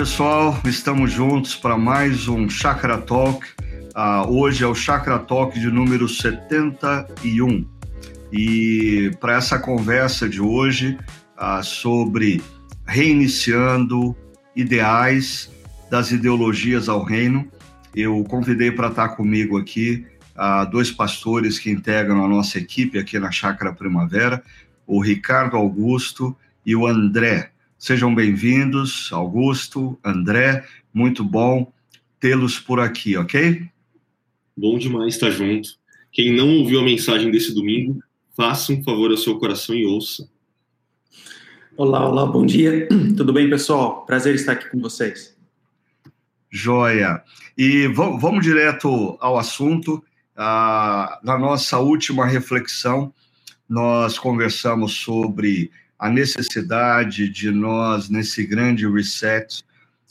pessoal, estamos juntos para mais um Chakra Talk. Uh, hoje é o Chakra Talk de número 71. E para essa conversa de hoje uh, sobre reiniciando ideais das ideologias ao reino, eu convidei para estar comigo aqui uh, dois pastores que integram a nossa equipe aqui na Chácara Primavera, o Ricardo Augusto e o André. Sejam bem-vindos, Augusto, André, muito bom tê-los por aqui, ok? Bom demais estar junto. Quem não ouviu a mensagem desse domingo, faça um favor ao seu coração e ouça. Olá, olá, bom dia. Tudo bem, pessoal? Prazer estar aqui com vocês. Joia. E vamos direto ao assunto. Ah, na nossa última reflexão, nós conversamos sobre a necessidade de nós, nesse grande reset,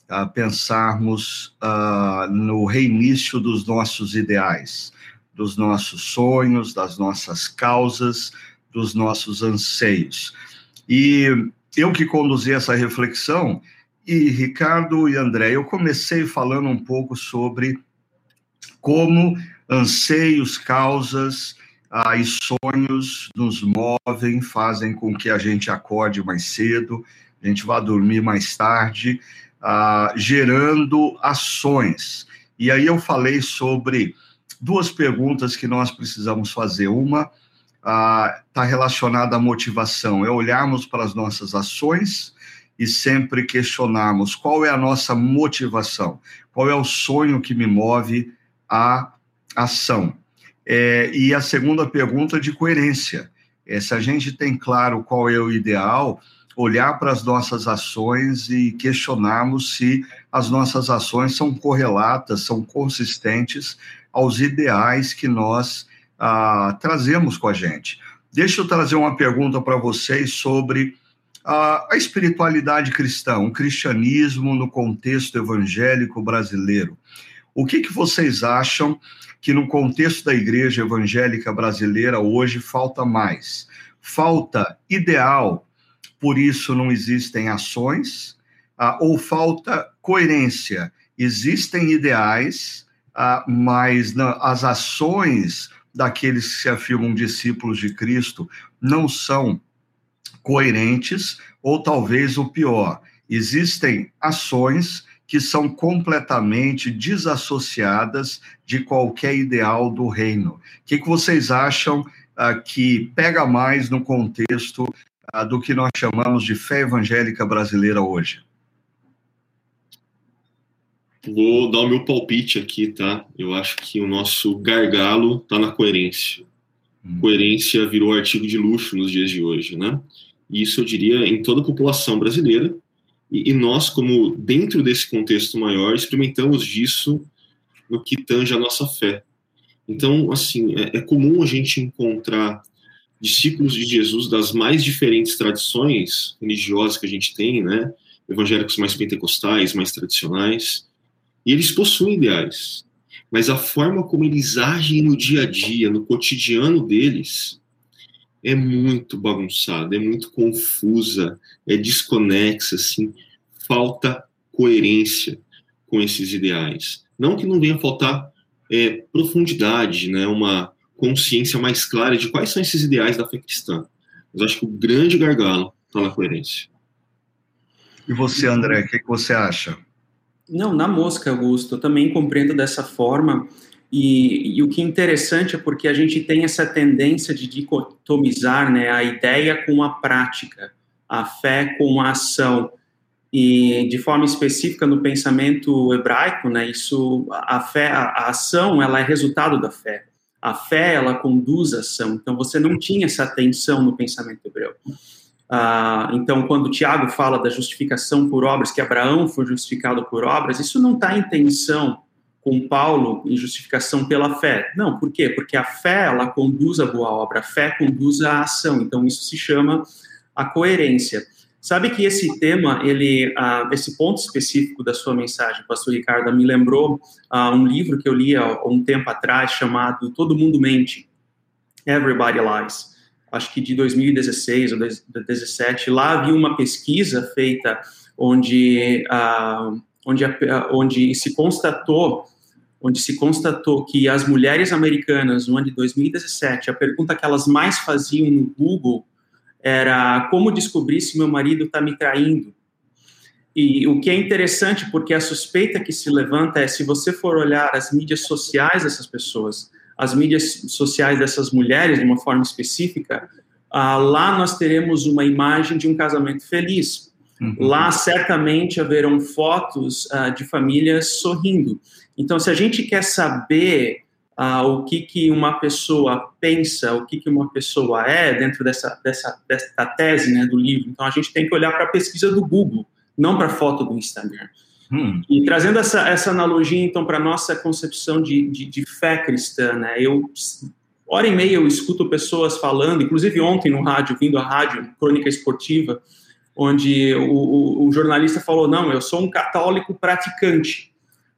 uh, pensarmos uh, no reinício dos nossos ideais, dos nossos sonhos, das nossas causas, dos nossos anseios. E eu que conduzi essa reflexão, e Ricardo e André, eu comecei falando um pouco sobre como anseios, causas, ah, e sonhos nos movem, fazem com que a gente acorde mais cedo, a gente vá dormir mais tarde, ah, gerando ações. E aí eu falei sobre duas perguntas que nós precisamos fazer. Uma está ah, relacionada à motivação, é olharmos para as nossas ações e sempre questionarmos qual é a nossa motivação, qual é o sonho que me move à ação. É, e a segunda pergunta de coerência. É, se a gente tem claro qual é o ideal, olhar para as nossas ações e questionarmos se as nossas ações são correlatas, são consistentes aos ideais que nós ah, trazemos com a gente. Deixa eu trazer uma pergunta para vocês sobre a, a espiritualidade cristã, o cristianismo no contexto evangélico brasileiro. O que, que vocês acham que no contexto da igreja evangélica brasileira hoje falta mais. Falta ideal, por isso não existem ações, ah, ou falta coerência. Existem ideais, ah, mas as ações daqueles que se afirmam discípulos de Cristo não são coerentes, ou talvez o pior, existem ações que são completamente desassociadas de qualquer ideal do reino. O que, que vocês acham uh, que pega mais no contexto uh, do que nós chamamos de fé evangélica brasileira hoje? Vou dar o meu palpite aqui, tá? Eu acho que o nosso gargalo está na coerência. Hum. Coerência virou artigo de luxo nos dias de hoje, né? E isso eu diria em toda a população brasileira, e, e, nós, como dentro desse contexto maior, experimentamos disso no que tange a nossa fé. Então, assim, é, é comum a gente encontrar discípulos de Jesus das mais diferentes tradições religiosas que a gente tem, né? Evangélicos mais pentecostais, mais tradicionais, e eles possuem ideais. Mas a forma como eles agem no dia a dia, no cotidiano deles, é muito bagunçada, é muito confusa, é desconexa, assim, falta coerência com esses ideais. Não que não venha faltar é, profundidade, né, uma consciência mais clara de quais são esses ideais da fé cristã. Mas acho que o grande gargalo está na coerência. E você, André, o que, que você acha? Não, na mosca, Augusto, eu também compreendo dessa forma. E, e, o que é interessante é porque a gente tem essa tendência de dicotomizar né, a ideia com a prática, a fé com a ação. E de forma específica no pensamento hebraico, né, isso, a fé, a, a ação, ela é resultado da fé. A fé, ela conduz a ação. Então você não tinha essa tensão no pensamento hebreu. Ah, então, quando Tiago fala da justificação por obras, que Abraão foi justificado por obras, isso não está em tensão com Paulo em justificação pela fé. Não, por quê? Porque a fé, ela conduz a boa obra, a fé conduz a ação. Então, isso se chama a coerência. Sabe que esse tema, ele, uh, esse ponto específico da sua mensagem, Pastor Ricardo, me lembrou uh, um livro que eu li há um tempo atrás chamado Todo Mundo Mente, Everybody Lies, acho que de 2016 ou 2017. Lá havia uma pesquisa feita onde, ah, onde, onde se constatou onde se constatou que as mulheres americanas, no ano de 2017, a pergunta que elas mais faziam no Google era como descobrir se meu marido está me traindo. E o que é interessante, porque a suspeita que se levanta é se você for olhar as mídias sociais dessas pessoas, as mídias sociais dessas mulheres, de uma forma específica, ah, lá nós teremos uma imagem de um casamento feliz. Uhum. Lá certamente haverão fotos ah, de famílias sorrindo. Então, se a gente quer saber ah, o que, que uma pessoa pensa, o que, que uma pessoa é dentro dessa, dessa, dessa tese né, do livro, então a gente tem que olhar para a pesquisa do Google, não para a foto do Instagram. Hum. E trazendo essa, essa analogia, então, para a nossa concepção de, de, de, fé cristã, né? Eu, hora e meia, eu escuto pessoas falando, inclusive ontem no rádio, vindo à rádio, Crônica Esportiva, onde o, o, o jornalista falou, não, eu sou um católico praticante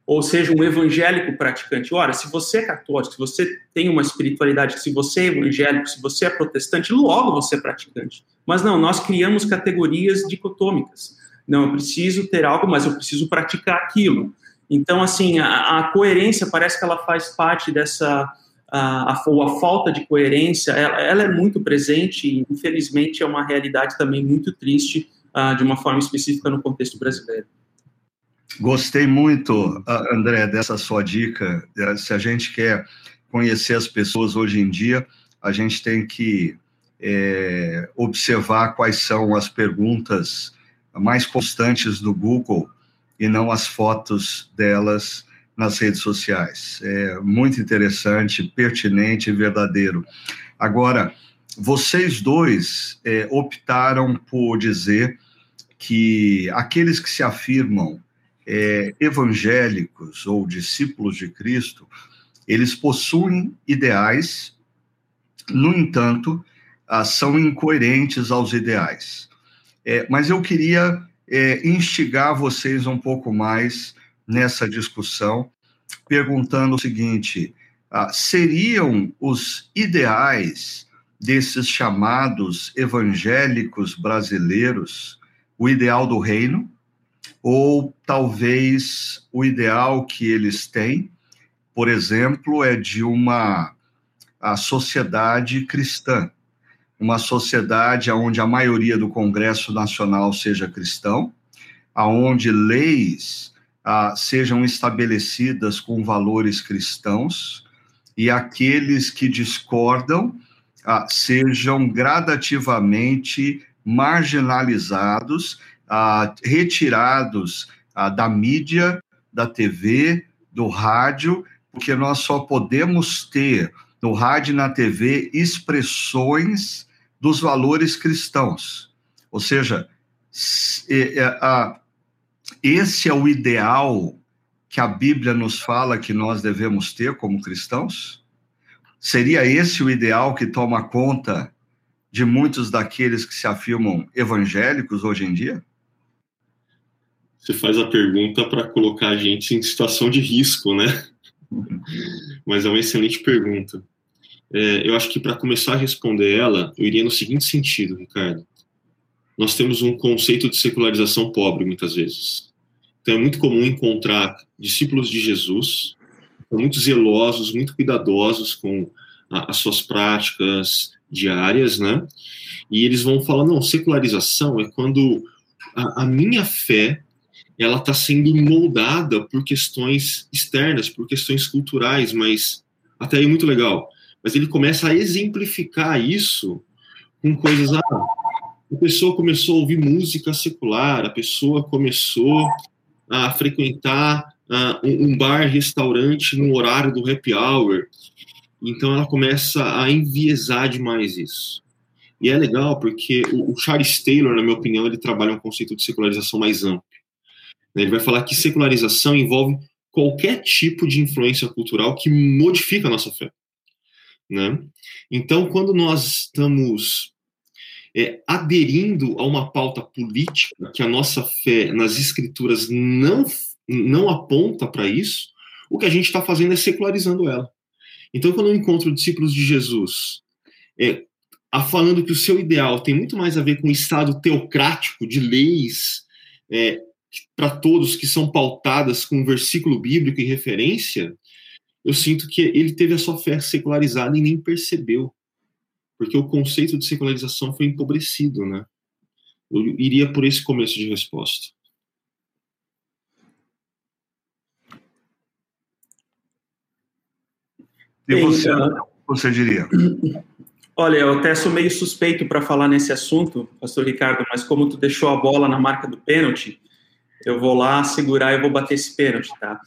ou seja, um evangélico praticante. Ora, se você é católico, se você tem uma espiritualidade, se você é evangélico, se você é protestante, logo você é praticante. Mas não, nós criamos categorias dicotômicas. Não, eu preciso ter algo, mas eu preciso praticar aquilo. Então, assim, a, a coerência parece que ela faz parte dessa. A, ou a falta de coerência, ela, ela, é muito presente e, infelizmente, é uma realidade também muito triste, uh, de uma forma específica no contexto brasileiro. Gostei muito, André, dessa sua dica. É, se a gente quer conhecer as pessoas hoje em dia, a gente tem que é, observar quais são as perguntas mais constantes do Google e não as fotos delas nas redes sociais. É muito interessante, pertinente e verdadeiro. Agora, vocês dois é, optaram por dizer que aqueles que se afirmam é, evangélicos ou discípulos de Cristo, eles possuem ideais, no entanto, ah, são incoerentes aos ideais. É, mas eu queria é, instigar vocês um pouco mais nessa discussão, perguntando o seguinte: ah, seriam os ideais desses chamados evangélicos brasileiros o ideal do reino? ou talvez o ideal que eles têm, por exemplo, é de uma a sociedade cristã, uma sociedade onde a maioria do Congresso Nacional seja cristão, aonde leis ah, sejam estabelecidas com valores cristãos e aqueles que discordam ah, sejam gradativamente marginalizados ah, retirados ah, da mídia, da TV, do rádio, porque nós só podemos ter no rádio e na TV expressões dos valores cristãos. Ou seja, esse é o ideal que a Bíblia nos fala que nós devemos ter como cristãos? Seria esse o ideal que toma conta de muitos daqueles que se afirmam evangélicos hoje em dia? você faz a pergunta para colocar a gente em situação de risco, né? Mas é uma excelente pergunta. É, eu acho que para começar a responder ela, eu iria no seguinte sentido, Ricardo. Nós temos um conceito de secularização pobre, muitas vezes. Então é muito comum encontrar discípulos de Jesus, muito zelosos, muito cuidadosos com a, as suas práticas diárias, né? E eles vão falar, não, secularização é quando a, a minha fé ela está sendo moldada por questões externas, por questões culturais, mas até aí muito legal. Mas ele começa a exemplificar isso com coisas. Ah, a pessoa começou a ouvir música secular, a pessoa começou a frequentar uh, um bar, restaurante no horário do happy hour. Então ela começa a enviesar demais isso. E é legal porque o, o Charles Taylor, na minha opinião, ele trabalha um conceito de secularização mais amplo. Ele vai falar que secularização envolve qualquer tipo de influência cultural que modifica a nossa fé. Né? Então, quando nós estamos é, aderindo a uma pauta política que a nossa fé nas escrituras não, não aponta para isso, o que a gente está fazendo é secularizando ela. Então, quando eu encontro discípulos de Jesus é, falando que o seu ideal tem muito mais a ver com o Estado teocrático de leis é, para todos que são pautadas com um versículo bíblico e referência, eu sinto que ele teve a sua fé secularizada e nem percebeu, porque o conceito de secularização foi empobrecido, né? Eu iria por esse começo de resposta. E você, você diria? Olha, eu até sou meio suspeito para falar nesse assunto, pastor Ricardo, mas como tu deixou a bola na marca do pênalti, eu vou lá segurar e vou bater esse pênalti, tá?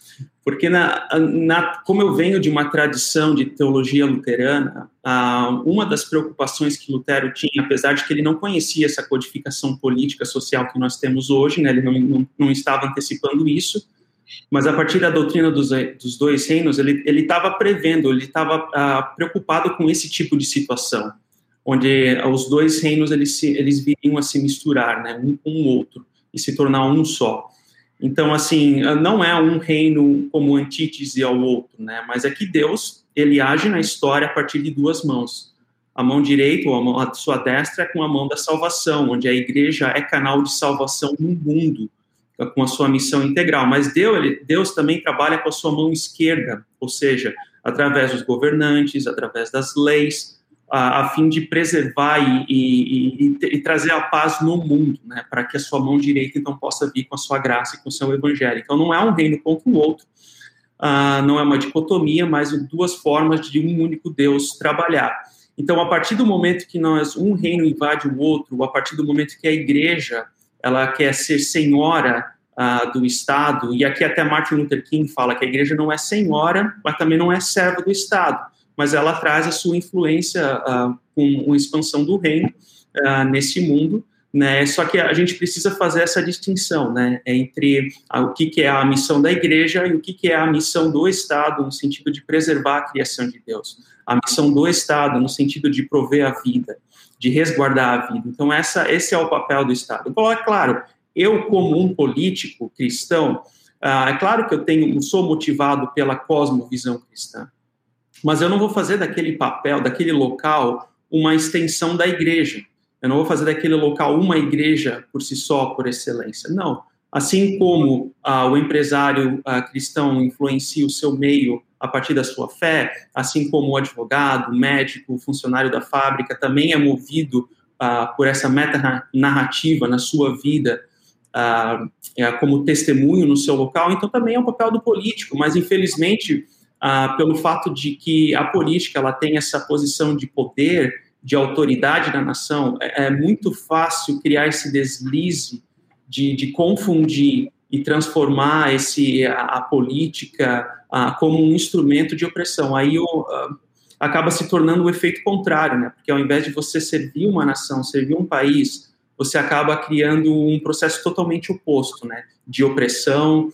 Porque, na, na, como eu venho de uma tradição de teologia luterana, ah, uma das preocupações que Lutero tinha, apesar de que ele não conhecia essa codificação política social que nós temos hoje, né, ele não, não, não estava antecipando isso, mas a partir da doutrina dos, dos dois reinos, ele estava prevendo, ele estava ah, preocupado com esse tipo de situação, onde os dois reinos eles, eles viriam a se misturar, né, um com o outro, e se tornar um só. Então, assim, não é um reino como antítese ao outro, né, mas é que Deus, ele age na história a partir de duas mãos. A mão direita, ou a, mão, a sua destra, é com a mão da salvação, onde a igreja é canal de salvação no mundo, com a sua missão integral. Mas Deus, ele, Deus também trabalha com a sua mão esquerda, ou seja, através dos governantes, através das leis, a, fim de preservar e, e, e, e, trazer a paz no mundo, né, para que a sua mão direita então possa vir com a sua graça e com o seu evangelho. Então não é um reino contra o outro, uh, não é uma dicotomia, mas duas formas de um único Deus trabalhar. Então, a partir do momento que nós um reino invade o outro, a partir do momento que a igreja ela quer ser senhora uh, do Estado, e aqui até Martin Luther King fala que a igreja não é senhora, mas também não é serva do Estado, mas ela traz a sua influência uh, com uma expansão do reino uh, nesse mundo, né? Só que a gente precisa fazer essa distinção, né, entre o que, que é a missão da igreja e o que, que é a missão do Estado no sentido de preservar a criação de Deus, a missão do Estado no sentido de prover a vida, de resguardar a vida. Então, essa, esse é o papel do Estado. Então, é claro, eu, como um político cristão, ah, é claro que eu tenho, sou motivado pela cosmovisão cristã, mas eu não vou fazer daquele papel, daquele local, uma extensão da igreja. Eu não vou fazer daquele local uma igreja por si só, por excelência. Não. Assim como ah, o empresário ah, cristão influencia o seu meio a partir da sua fé, assim como o advogado, o médico, o funcionário da fábrica também é movido ah, por essa meta-narrativa na sua vida, ah, é, como testemunho no seu local, então também é um papel do político, mas infelizmente, ah, pelo fato de que a política ela tem essa posição de poder, de autoridade na nação, é, é muito fácil criar esse deslize de, de confundir e transformar esse, a, a política como um instrumento de opressão. Aí o, acaba se tornando o efeito contrário, né? Porque ao invés de você servir uma nação, servir um país, você acaba criando um processo totalmente oposto, né? De opressão.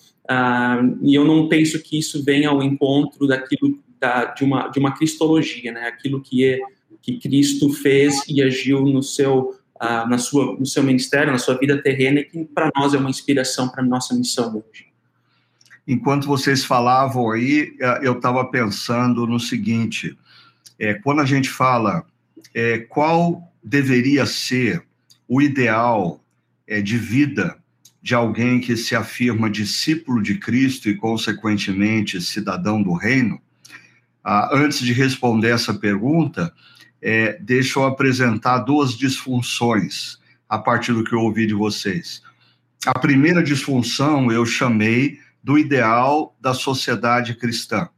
E eu não penso que isso venha ao encontro daquilo da, de uma de uma cristologia, né? Aquilo que é que Cristo fez e agiu no seu na sua no seu ministério, na sua vida terrena, que para nós é uma inspiração para nossa missão hoje enquanto vocês falavam aí, é, eu estava pensando no seguinte: é, quando a gente fala é, qual deveria ser o ideal é, de vida de alguém que se afirma discípulo de Cristo e, consequentemente, cidadão do reino, ah, antes de responder essa pergunta, é, deixa eu apresentar duas disfunções a partir do que eu ouvi de vocês. A primeira disfunção eu chamei do ideal da sociedade cristã.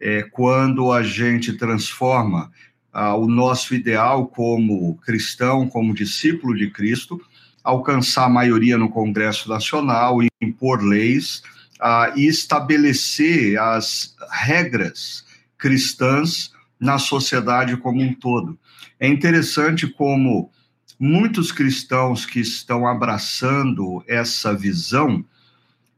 É, quando a gente transforma ah, o nosso ideal como cristão, como discípulo de Cristo, alcançar a maioria no Congresso Nacional, impor leis ah, e estabelecer as regras cristãs na sociedade como um todo. É interessante como muitos cristãos que estão abraçando essa visão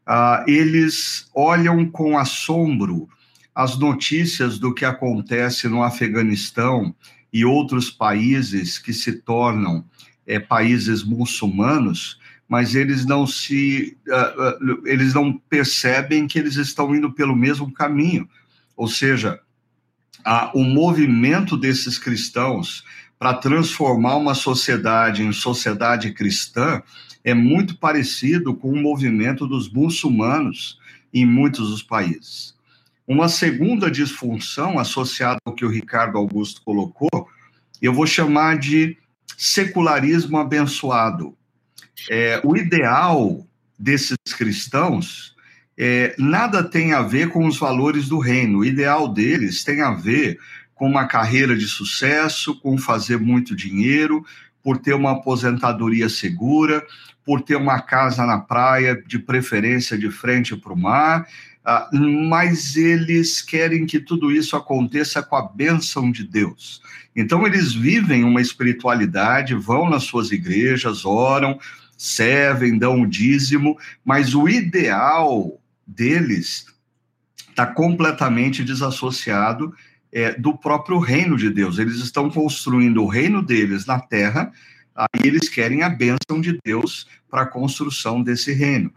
ah, eles olham com assombro as notícias do que acontece no Afeganistão e outros países que se tornam é, países muçulmanos, mas eles não se uh, eles não percebem que eles estão indo pelo mesmo caminho, ou seja, uh, o movimento desses cristãos para transformar uma sociedade em sociedade cristã é muito parecido com o movimento dos muçulmanos em muitos dos países. Uma segunda disfunção associada ao que o Ricardo Augusto colocou, eu vou chamar de secularismo abençoado. É, o ideal desses cristãos é, nada tem a ver com os valores do reino. O ideal deles tem a ver com uma carreira de sucesso, com fazer muito dinheiro, por ter uma aposentadoria segura, por ter uma casa na praia, de preferência de frente para o mar, ah, mas eles querem que tudo isso aconteça com a bênção de Deus. Então, eles vivem uma espiritualidade, vão nas suas igrejas, oram, servem, dão o dízimo, mas o ideal deles está completamente desassociado é, do próprio reino de Deus. Eles estão construindo o reino deles na terra, aí eles querem a bênção de Deus para a construção desse reino.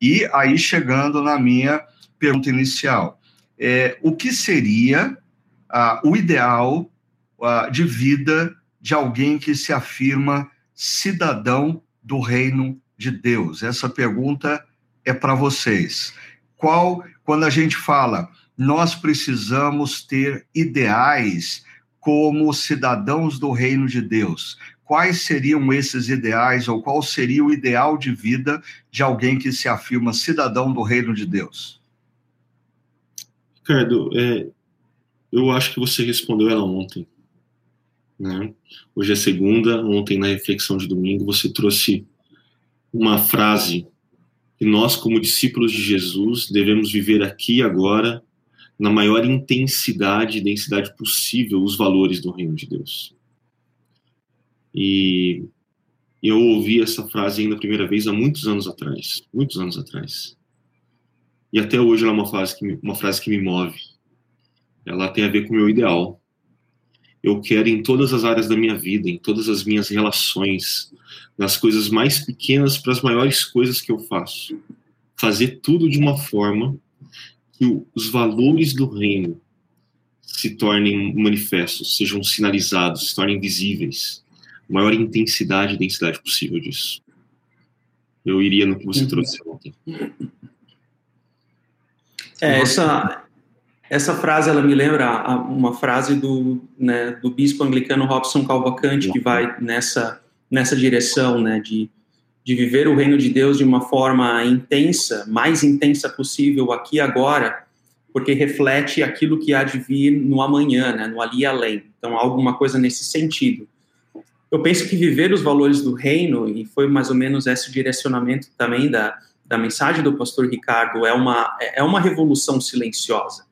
E aí, chegando na minha pergunta inicial, é, o que seria ah, o ideal ah, de vida de alguém que se afirma cidadão do reino de Deus? Essa pergunta é para vocês. Qual, quando a gente fala nós precisamos ter ideais como cidadãos do reino de Deus. Quais seriam esses ideais, ou qual seria o ideal de vida de alguém que se afirma cidadão do reino de Deus? Ricardo, é, eu acho que você respondeu ela ontem. Né? Hoje é segunda, ontem na reflexão de domingo você trouxe uma frase que nós, como discípulos de Jesus, devemos viver aqui agora na maior intensidade e densidade possível os valores do reino de Deus. E eu ouvi essa frase ainda a primeira vez há muitos anos atrás, muitos anos atrás. E até hoje ela é uma frase que me, uma frase que me move. Ela tem a ver com o meu ideal. Eu quero em todas as áreas da minha vida, em todas as minhas relações, nas coisas mais pequenas para as maiores coisas que eu faço, fazer tudo de uma forma que os valores do reino se tornem manifestos, sejam sinalizados, se tornem visíveis. Maior intensidade e densidade possível disso. Eu iria no que você uhum. trouxe ontem. É, essa, essa frase ela me lembra uma frase do, né, do bispo anglicano Robson Calvacante, que vai nessa, nessa direção né, de de viver o reino de Deus de uma forma intensa, mais intensa possível aqui agora, porque reflete aquilo que há de vir no amanhã, né, no ali e além. Então, alguma coisa nesse sentido. Eu penso que viver os valores do reino, e foi mais ou menos esse direcionamento também da, da mensagem do pastor Ricardo, é uma, é uma revolução silenciosa.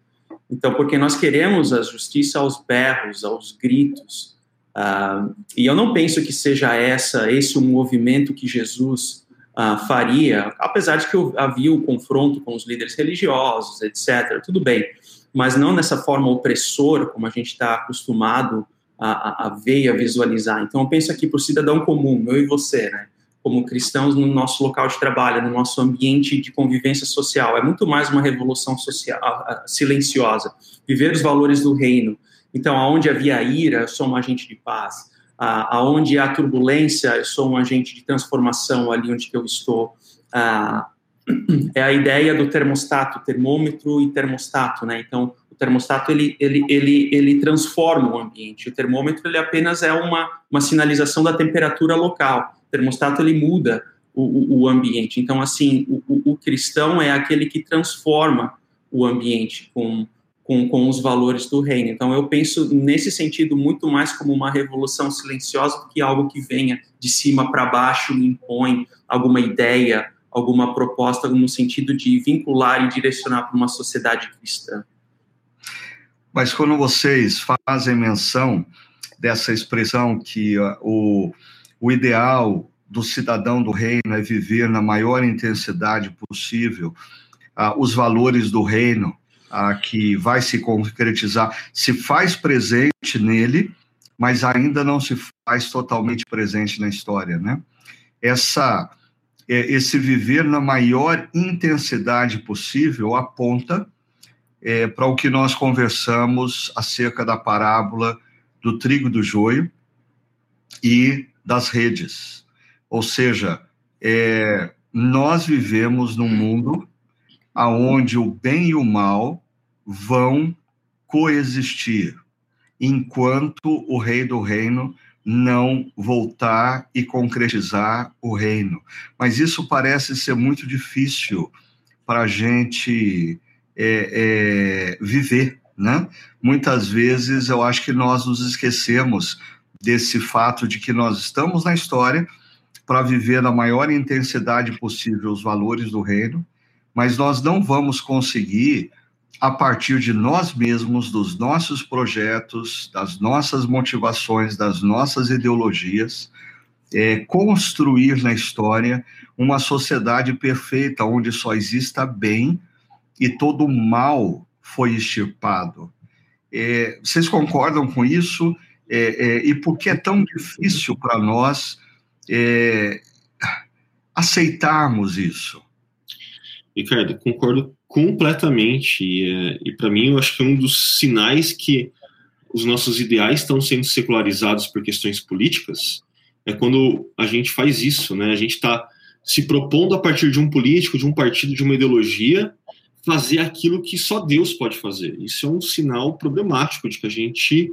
Então, porque nós queremos a justiça aos berros, aos gritos, Uh, e eu não penso que seja essa esse o movimento que Jesus uh, faria, apesar de que havia o confronto com os líderes religiosos, etc. Tudo bem, mas não nessa forma opressora como a gente está acostumado a, a, ver e a visualizar. Então, eu penso aqui para o cidadão comum, eu e você, né? Como cristãos no nosso local de trabalho, no nosso ambiente de convivência social. É muito mais uma revolução social silenciosa. Viver os valores do reino, então, aonde havia ira, eu sou um agente de paz. Ah, aonde há turbulência, eu sou um agente de transformação ali onde eu estou. Ah, é a ideia do termostato, termômetro e termostato, né? Então, o termostato ele, ele, ele, ele transforma o ambiente. O termômetro ele apenas é uma, uma sinalização da temperatura local. Termostato ele muda o, o, ambiente. Então, assim, o, o, o cristão é aquele que transforma o ambiente com com, com os valores do reino. Então, eu penso nesse sentido muito mais como uma revolução silenciosa do que algo que venha de cima para baixo e impõe alguma ideia, alguma proposta no sentido de vincular e direcionar para uma sociedade cristã. Mas quando vocês fazem menção dessa expressão que uh, o, o ideal do cidadão do reino é viver na maior intensidade possível uh, os valores do reino, ah, que vai se concretizar, se faz presente nele, mas ainda não se faz totalmente presente na história, né? Essa, é, esse viver na maior intensidade possível aponta é, para o que nós conversamos acerca da parábola do trigo do joio, e das redes. Ou seja, é, nós vivemos num mundo aonde o bem e o mal vão coexistir, enquanto o rei do reino não voltar e concretizar o reino. Mas isso parece ser muito difícil para a gente é, é, viver, né? Muitas vezes eu acho que nós nos esquecemos desse fato de que nós estamos na história para viver na maior intensidade possível os valores do reino, mas nós não vamos conseguir a partir de nós mesmos, dos nossos projetos, das nossas motivações, das nossas ideologias, é, construir na história uma sociedade perfeita onde só exista bem e todo mal foi extirpado. É, vocês concordam com isso? É, é e é tão difícil para nós é, aceitarmos isso? Ricardo, concordo completamente. E, é, e para mim, eu acho que é um dos sinais que os nossos ideais estão sendo secularizados por questões políticas é quando a gente faz isso, né? A gente está se propondo a partir de um político, de um partido, de uma ideologia, fazer aquilo que só Deus pode fazer. Isso é um sinal problemático de que a gente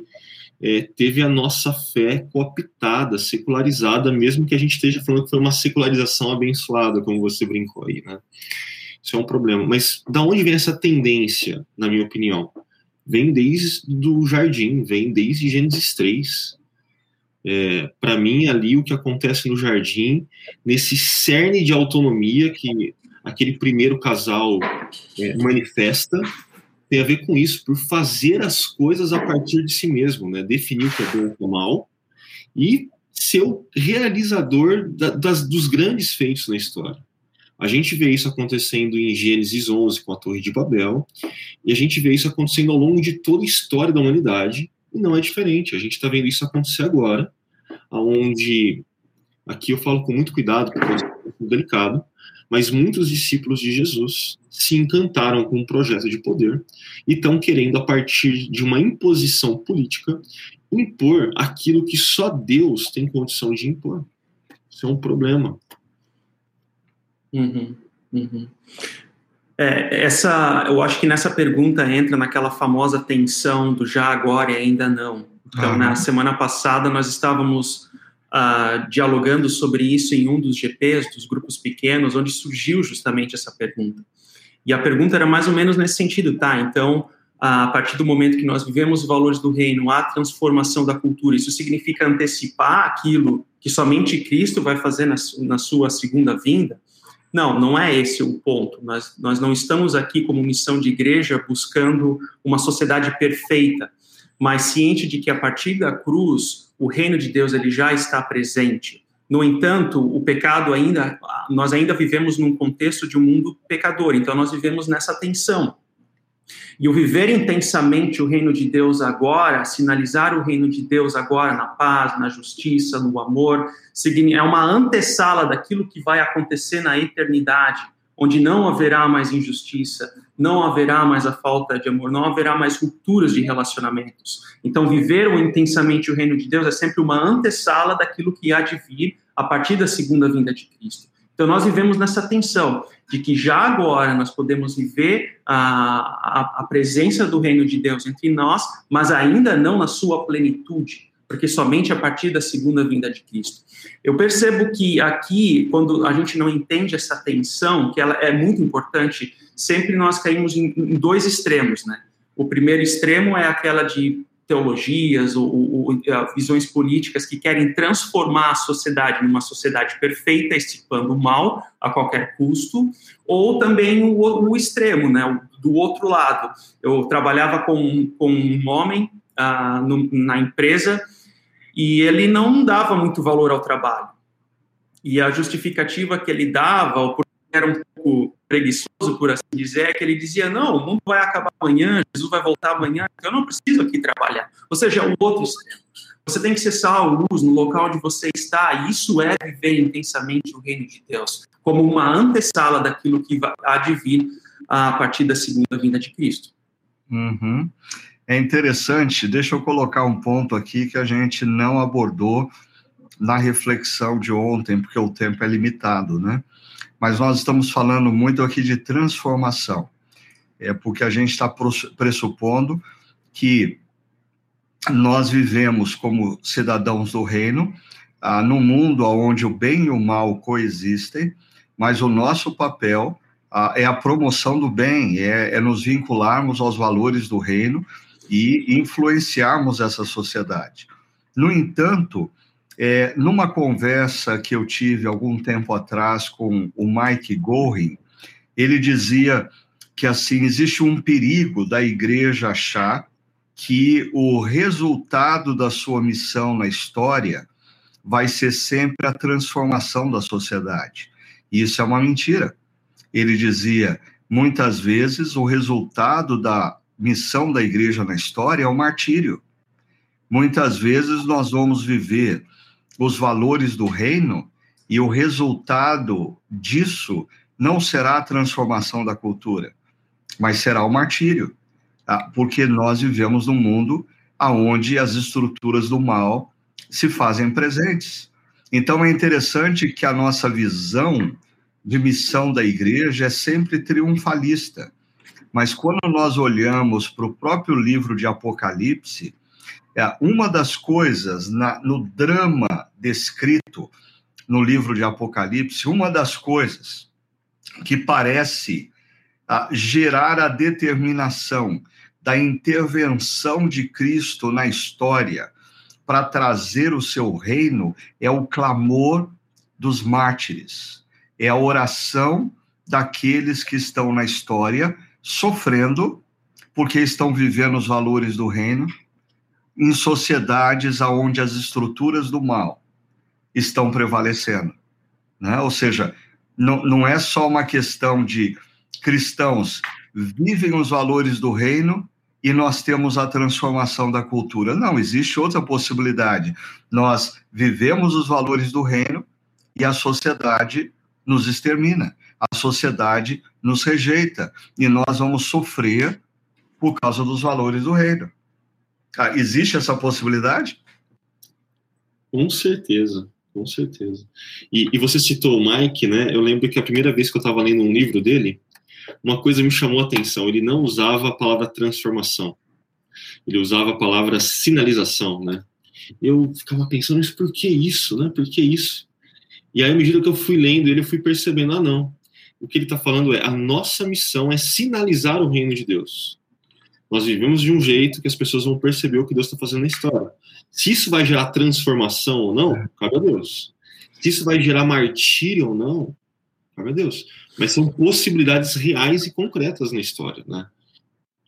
é, teve a nossa fé cooptada, secularizada, mesmo que a gente esteja falando que foi uma secularização abençoada, como você brincou aí, né? Isso é um problema. Mas da onde vem essa tendência, na minha opinião? Vem desde do jardim, vem desde Gênesis 3. É, Para mim, ali o que acontece no jardim, nesse cerne de autonomia que aquele primeiro casal é, manifesta, tem a ver com isso, por fazer as coisas a partir de si mesmo, né? definir o que é bom e o mal, e ser o realizador da, das, dos grandes feitos na história. A gente vê isso acontecendo em Gênesis 11 com a Torre de Babel, e a gente vê isso acontecendo ao longo de toda a história da humanidade, e não é diferente. A gente está vendo isso acontecer agora, onde aqui eu falo com muito cuidado porque é muito delicado, mas muitos discípulos de Jesus se encantaram com um projeto de poder e estão querendo a partir de uma imposição política impor aquilo que só Deus tem condição de impor. Isso é um problema. Uhum, uhum. É, essa, eu acho que nessa pergunta entra naquela famosa tensão do já agora e ainda não. Então, uhum. na semana passada nós estávamos uh, dialogando sobre isso em um dos GPs, dos grupos pequenos, onde surgiu justamente essa pergunta. E a pergunta era mais ou menos nesse sentido, tá? Então, a partir do momento que nós vivemos os valores do reino, a transformação da cultura, isso significa antecipar aquilo que somente Cristo vai fazer na, na sua segunda vinda? Não, não é esse o ponto. Nós, nós não estamos aqui como missão de igreja buscando uma sociedade perfeita, mas ciente de que a partir da cruz o reino de Deus ele já está presente. No entanto, o pecado ainda, nós ainda vivemos num contexto de um mundo pecador, então nós vivemos nessa tensão. E o viver intensamente o reino de Deus agora, sinalizar o reino de Deus agora na paz, na justiça, no amor, é uma antessala daquilo que vai acontecer na eternidade, onde não haverá mais injustiça, não haverá mais a falta de amor, não haverá mais rupturas de relacionamentos. Então, viver intensamente o reino de Deus é sempre uma antessala daquilo que há de vir a partir da segunda vinda de Cristo. Então, nós vivemos nessa tensão de que já agora nós podemos viver a, a, a, presença do reino de Deus entre nós, mas ainda não na sua plenitude, porque somente a partir da segunda vinda de Cristo. Eu percebo que aqui, quando a gente não entende essa tensão, que ela é muito importante, sempre nós caímos em, em dois extremos, né? O primeiro extremo é aquela de teologias ou, ou, ou, visões políticas que querem transformar a sociedade numa sociedade perfeita, estipando o mal a qualquer custo, ou também o, o extremo, né, do outro lado. Eu trabalhava com, com um homem ah, no, na empresa e ele não dava muito valor ao trabalho. E a justificativa que ele dava, era um pouco preguiçoso, por assim dizer, é que ele dizia: não, o mundo vai acabar amanhã, Jesus vai voltar amanhã, eu não preciso aqui trabalhar. Ou seja, é o outro extremo. Você tem que ser sal, luz no local onde você está, e isso é viver intensamente o reino de Deus, como uma antessala daquilo que há de vir a partir da segunda vinda de Cristo. Uhum. É interessante, deixa eu colocar um ponto aqui que a gente não abordou na reflexão de ontem, porque o tempo é limitado, né? Mas nós estamos falando muito aqui de transformação, é porque a gente está pressupondo que nós vivemos como cidadãos do reino, ah, no mundo onde o bem e o mal coexistem, mas o nosso papel ah, é a promoção do bem, é, é nos vincularmos aos valores do reino e influenciarmos essa sociedade. No entanto, é, numa conversa que eu tive algum tempo atrás com o Mike Gorin, ele dizia que assim existe um perigo da igreja achar que o resultado da sua missão na história vai ser sempre a transformação da sociedade. E isso é uma mentira. Ele dizia, muitas vezes o resultado da missão da igreja na história é o martírio. Muitas vezes nós vamos viver os valores do reino e o resultado disso não será a transformação da cultura, mas será o martírio, tá? porque nós vivemos num mundo aonde as estruturas do mal se fazem presentes. Então é interessante que a nossa visão de missão da igreja é sempre triunfalista. Mas quando nós olhamos para o próprio livro de Apocalipse, é uma das coisas na, no drama descrito no livro de Apocalipse, uma das coisas que parece ah, gerar a determinação da intervenção de Cristo na história para trazer o seu reino é o clamor dos mártires, é a oração daqueles que estão na história sofrendo porque estão vivendo os valores do reino em sociedades onde as estruturas do mal estão prevalecendo. Né? Ou seja, não, não é só uma questão de cristãos vivem os valores do reino e nós temos a transformação da cultura. Não, existe outra possibilidade. Nós vivemos os valores do reino e a sociedade nos extermina, a sociedade nos rejeita e nós vamos sofrer por causa dos valores do reino. Ah, existe essa possibilidade? Com certeza, com certeza. E, e, você citou o Mike, né? Eu lembro que a primeira vez que eu estava lendo um livro dele, uma coisa me chamou a atenção. Ele não usava a palavra transformação. Ele usava a palavra sinalização, né? Eu ficava pensando, mas por que isso, né? Por que isso? E aí, à medida que eu fui lendo ele, eu fui percebendo, ah, não. O que ele está falando é, a nossa missão é sinalizar o reino de Deus. Nós vivemos de um jeito que as pessoas vão perceber o que Deus está fazendo na história. Se isso vai gerar transformação ou não, cabe a Deus. Se isso vai gerar martírio ou não, cabe a Deus mas são possibilidades reais e concretas na história, né?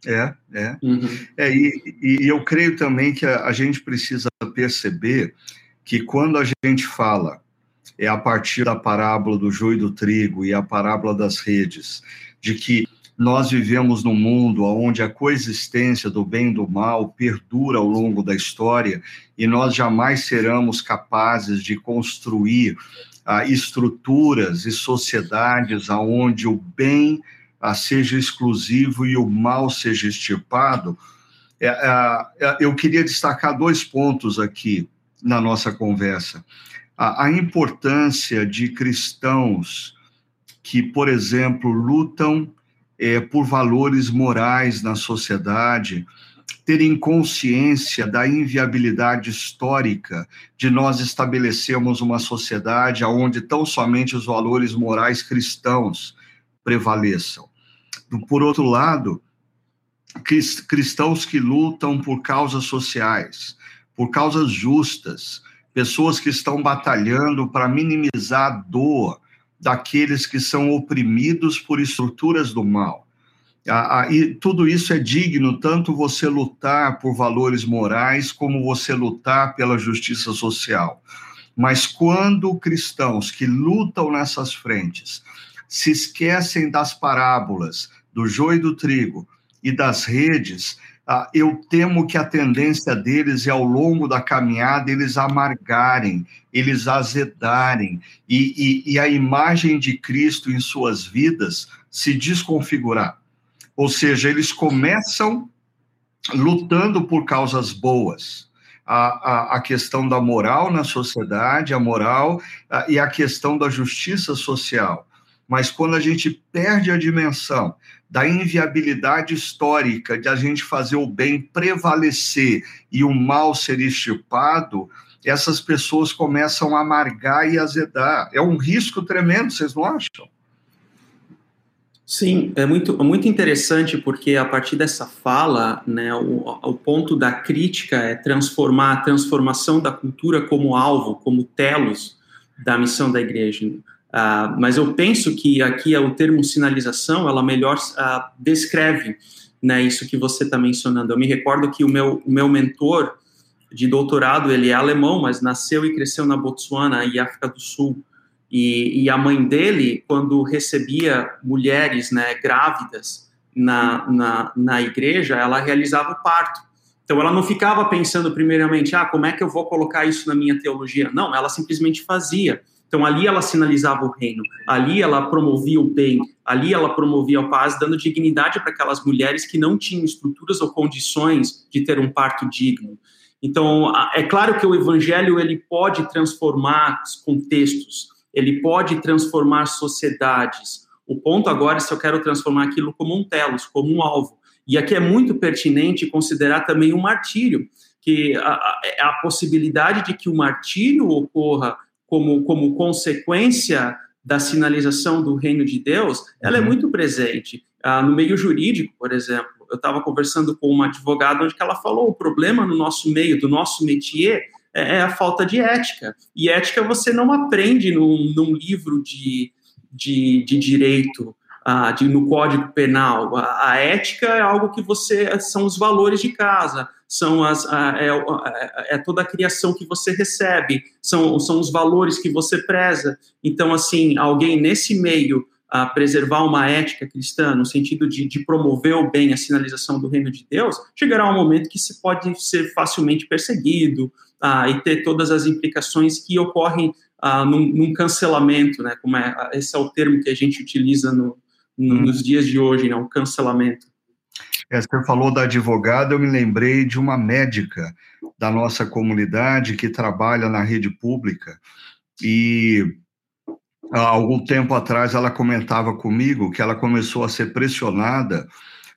É, é. Uhum. é e, e, eu creio também que a, a, gente precisa perceber que quando a gente fala é a partir da parábola do joio e do trigo e a parábola das redes, de que nós vivemos num mundo onde a coexistência do bem e do mal perdura ao longo da história e nós jamais seremos capazes de construir ah, estruturas e sociedades aonde o bem ah, seja exclusivo e o mal seja extirpado, é, é, eu queria destacar dois pontos aqui na nossa conversa. A, a importância de cristãos que, por exemplo, lutam é, por valores morais na sociedade, terem consciência da inviabilidade histórica de nós estabelecermos uma sociedade onde tão somente os valores morais cristãos prevaleçam. Por outro lado, cristãos que lutam por causas sociais, por causas justas, pessoas que estão batalhando para minimizar a dor daqueles que são oprimidos por estruturas do mal e tudo isso é digno, tanto você lutar por valores morais, como você lutar pela justiça social. Mas quando cristãos que lutam nessas frentes se esquecem das parábolas, do joio e do trigo e das redes, eu temo que a tendência deles é, ao longo da caminhada, eles amargarem, eles azedarem, e, e, e a imagem de Cristo em suas vidas se desconfigurar. Ou seja, eles começam lutando por causas boas, a, a, a questão da moral na sociedade, a moral a, e a questão da justiça social. Mas quando a gente perde a dimensão da inviabilidade histórica de a gente fazer o bem prevalecer e o mal ser extirpado, essas pessoas começam a amargar e azedar. É um risco tremendo, vocês não acham? Sim, é muito, muito interessante porque a partir dessa fala, né, o, o ponto da crítica é transformar a transformação da cultura como alvo, como telos da missão da igreja. Uh, mas eu penso que aqui o termo sinalização, ela melhor uh, descreve né, isso que você está mencionando. Eu me recordo que o meu, o meu mentor de doutorado, ele é alemão, mas nasceu e cresceu na Botsuana e África do Sul. E, e a mãe dele, quando recebia mulheres né, grávidas na, na, na igreja, ela realizava o parto. Então ela não ficava pensando primeiramente, ah, como é que eu vou colocar isso na minha teologia? Não, ela simplesmente fazia. Então ali ela sinalizava o reino, ali ela promovia o bem, ali ela promovia a paz, dando dignidade para aquelas mulheres que não tinham estruturas ou condições de ter um parto digno. Então, é claro que o evangelho ele pode transformar os contextos, ele pode transformar sociedades. O ponto agora é se eu quero transformar aquilo como um telos, como um alvo. E aqui é muito pertinente considerar também o martírio, que a, a, possibilidade de que o martírio ocorra como, como consequência da sinalização do reino de Deus, ela é uhum. muito presente. Ah, no meio jurídico, por exemplo, eu estava conversando com uma advogada onde ela falou o problema no nosso meio, do nosso métier, é, é a falta de ética. E ética você não aprende num, num livro de, de, de direito, ah, de, no Código Penal. A, a, ética é algo que você. são os valores de casa, são as, a, é, é, toda a criação que você recebe, são, são os valores que você preza. Então, assim, alguém nesse meio a preservar uma ética cristã, no sentido de, de, promover o bem, a sinalização do reino de Deus, chegará um momento que se pode ser facilmente perseguido ah, e ter todas as implicações que ocorrem ah, num, num, cancelamento, né? Como é, esse é o termo que a gente utiliza no, no, hum. nos dias de hoje, né? O cancelamento. É, você falou da advogada, eu me lembrei de uma médica da nossa comunidade que trabalha na rede pública. E há algum tempo atrás ela comentava comigo que ela começou a ser pressionada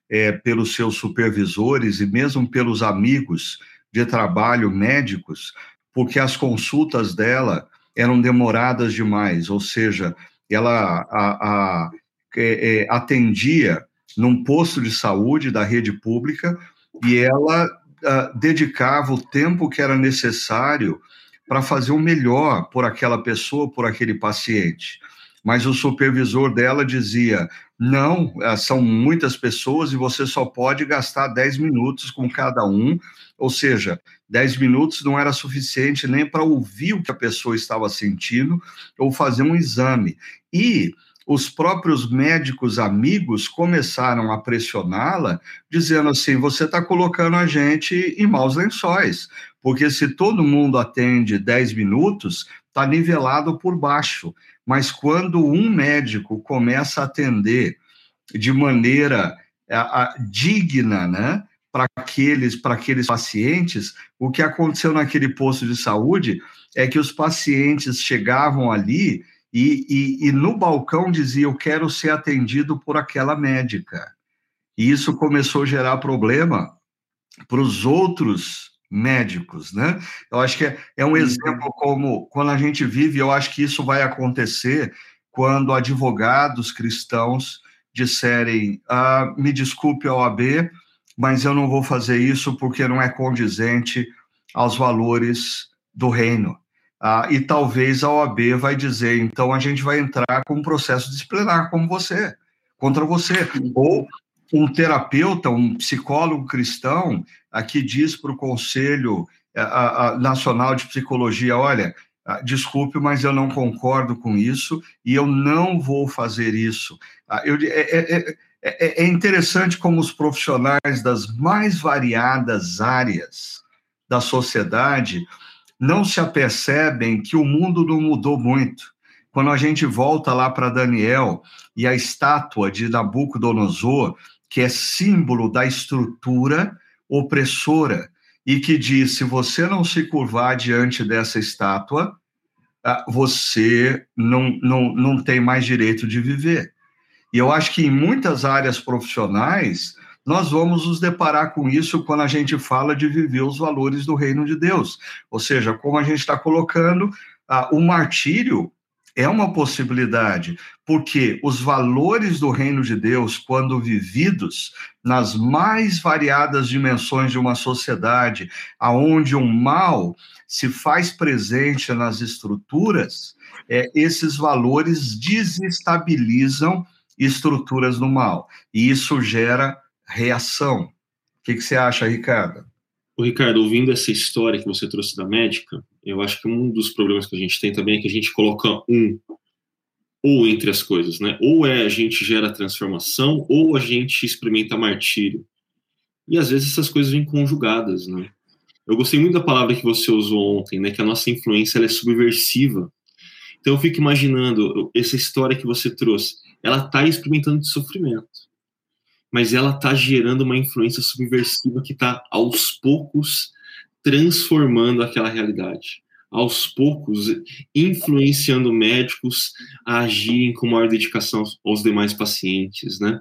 é, pelos seus supervisores e mesmo pelos amigos de trabalho médicos, porque as consultas dela eram demoradas demais, ou seja, ela a, a, é, é, atendia num posto de saúde da rede pública e ela a, dedicava o tempo que era necessário para fazer o melhor por aquela pessoa, por aquele paciente. Mas o supervisor dela dizia: não, eh, são muitas pessoas e você só pode gastar 10 minutos com cada um. Ou seja, 10 minutos não era suficiente nem para ouvir o que a pessoa estava sentindo ou fazer um exame. E os próprios médicos amigos começaram a pressioná-la, dizendo assim: você está colocando a gente em maus lençóis, porque se todo mundo atende 10 minutos, está nivelado por baixo. Mas quando um médico começa a atender de maneira a, a, digna, né? Para aqueles, para aqueles pacientes, o que aconteceu naquele posto de saúde é que os pacientes chegavam ali e, e, e no balcão dizia: Eu quero ser atendido por aquela médica. E isso começou a gerar problema para os outros médicos, né? Eu acho que é, é um uhum. exemplo como quando a gente vive, eu acho que isso vai acontecer quando advogados cristãos disserem: ah, me desculpe OAB, mas eu não vou fazer isso porque não é condizente aos valores do reino. Ah, e talvez a OAB vai dizer, então a gente vai entrar com um processo disciplinar como você, contra você. Ou um terapeuta, um psicólogo cristão, aqui diz para o Conselho eh, Nacional de Psicologia, olha, ah, desculpe, mas eu não concordo com isso e eu não vou fazer isso. Ah, eu, é, é, é, é interessante como os profissionais das mais variadas áreas da sociedade não se apercebem que o mundo não mudou muito. Quando a gente volta lá para Daniel e a estátua de Nabucodonosor, que é símbolo da estrutura opressora, e que diz: se você não se curvar diante dessa estátua, ah, você não, não, não tem mais direito de viver. E eu acho que em muitas áreas profissionais, nós vamos nos deparar com isso quando a gente fala de viver os valores do reino de Deus. Ou seja, como a gente está colocando, ah, o martírio é uma possibilidade, porque os valores do reino de Deus, quando vividos nas mais variadas dimensões de uma sociedade, aonde o mal se faz presente nas estruturas, é, esses valores desestabilizam estruturas do mal, e isso gera reação. O que, que você acha, Ricardo? O Ricardo, ouvindo essa história que você trouxe da médica, eu acho que um dos problemas que a gente tem também é que a gente coloca um ou entre as coisas, né? Ou é a gente gera transformação, ou a gente experimenta martírio. E às vezes essas coisas vêm conjugadas, né? Eu gostei muito da palavra que você usou ontem, né? Que a nossa influência é subversiva. Então eu fico imaginando essa história que você trouxe. Ela está experimentando de sofrimento, mas ela está gerando uma influência subversiva que está aos poucos transformando aquela realidade, aos poucos influenciando médicos a agirem com maior dedicação aos demais pacientes, né?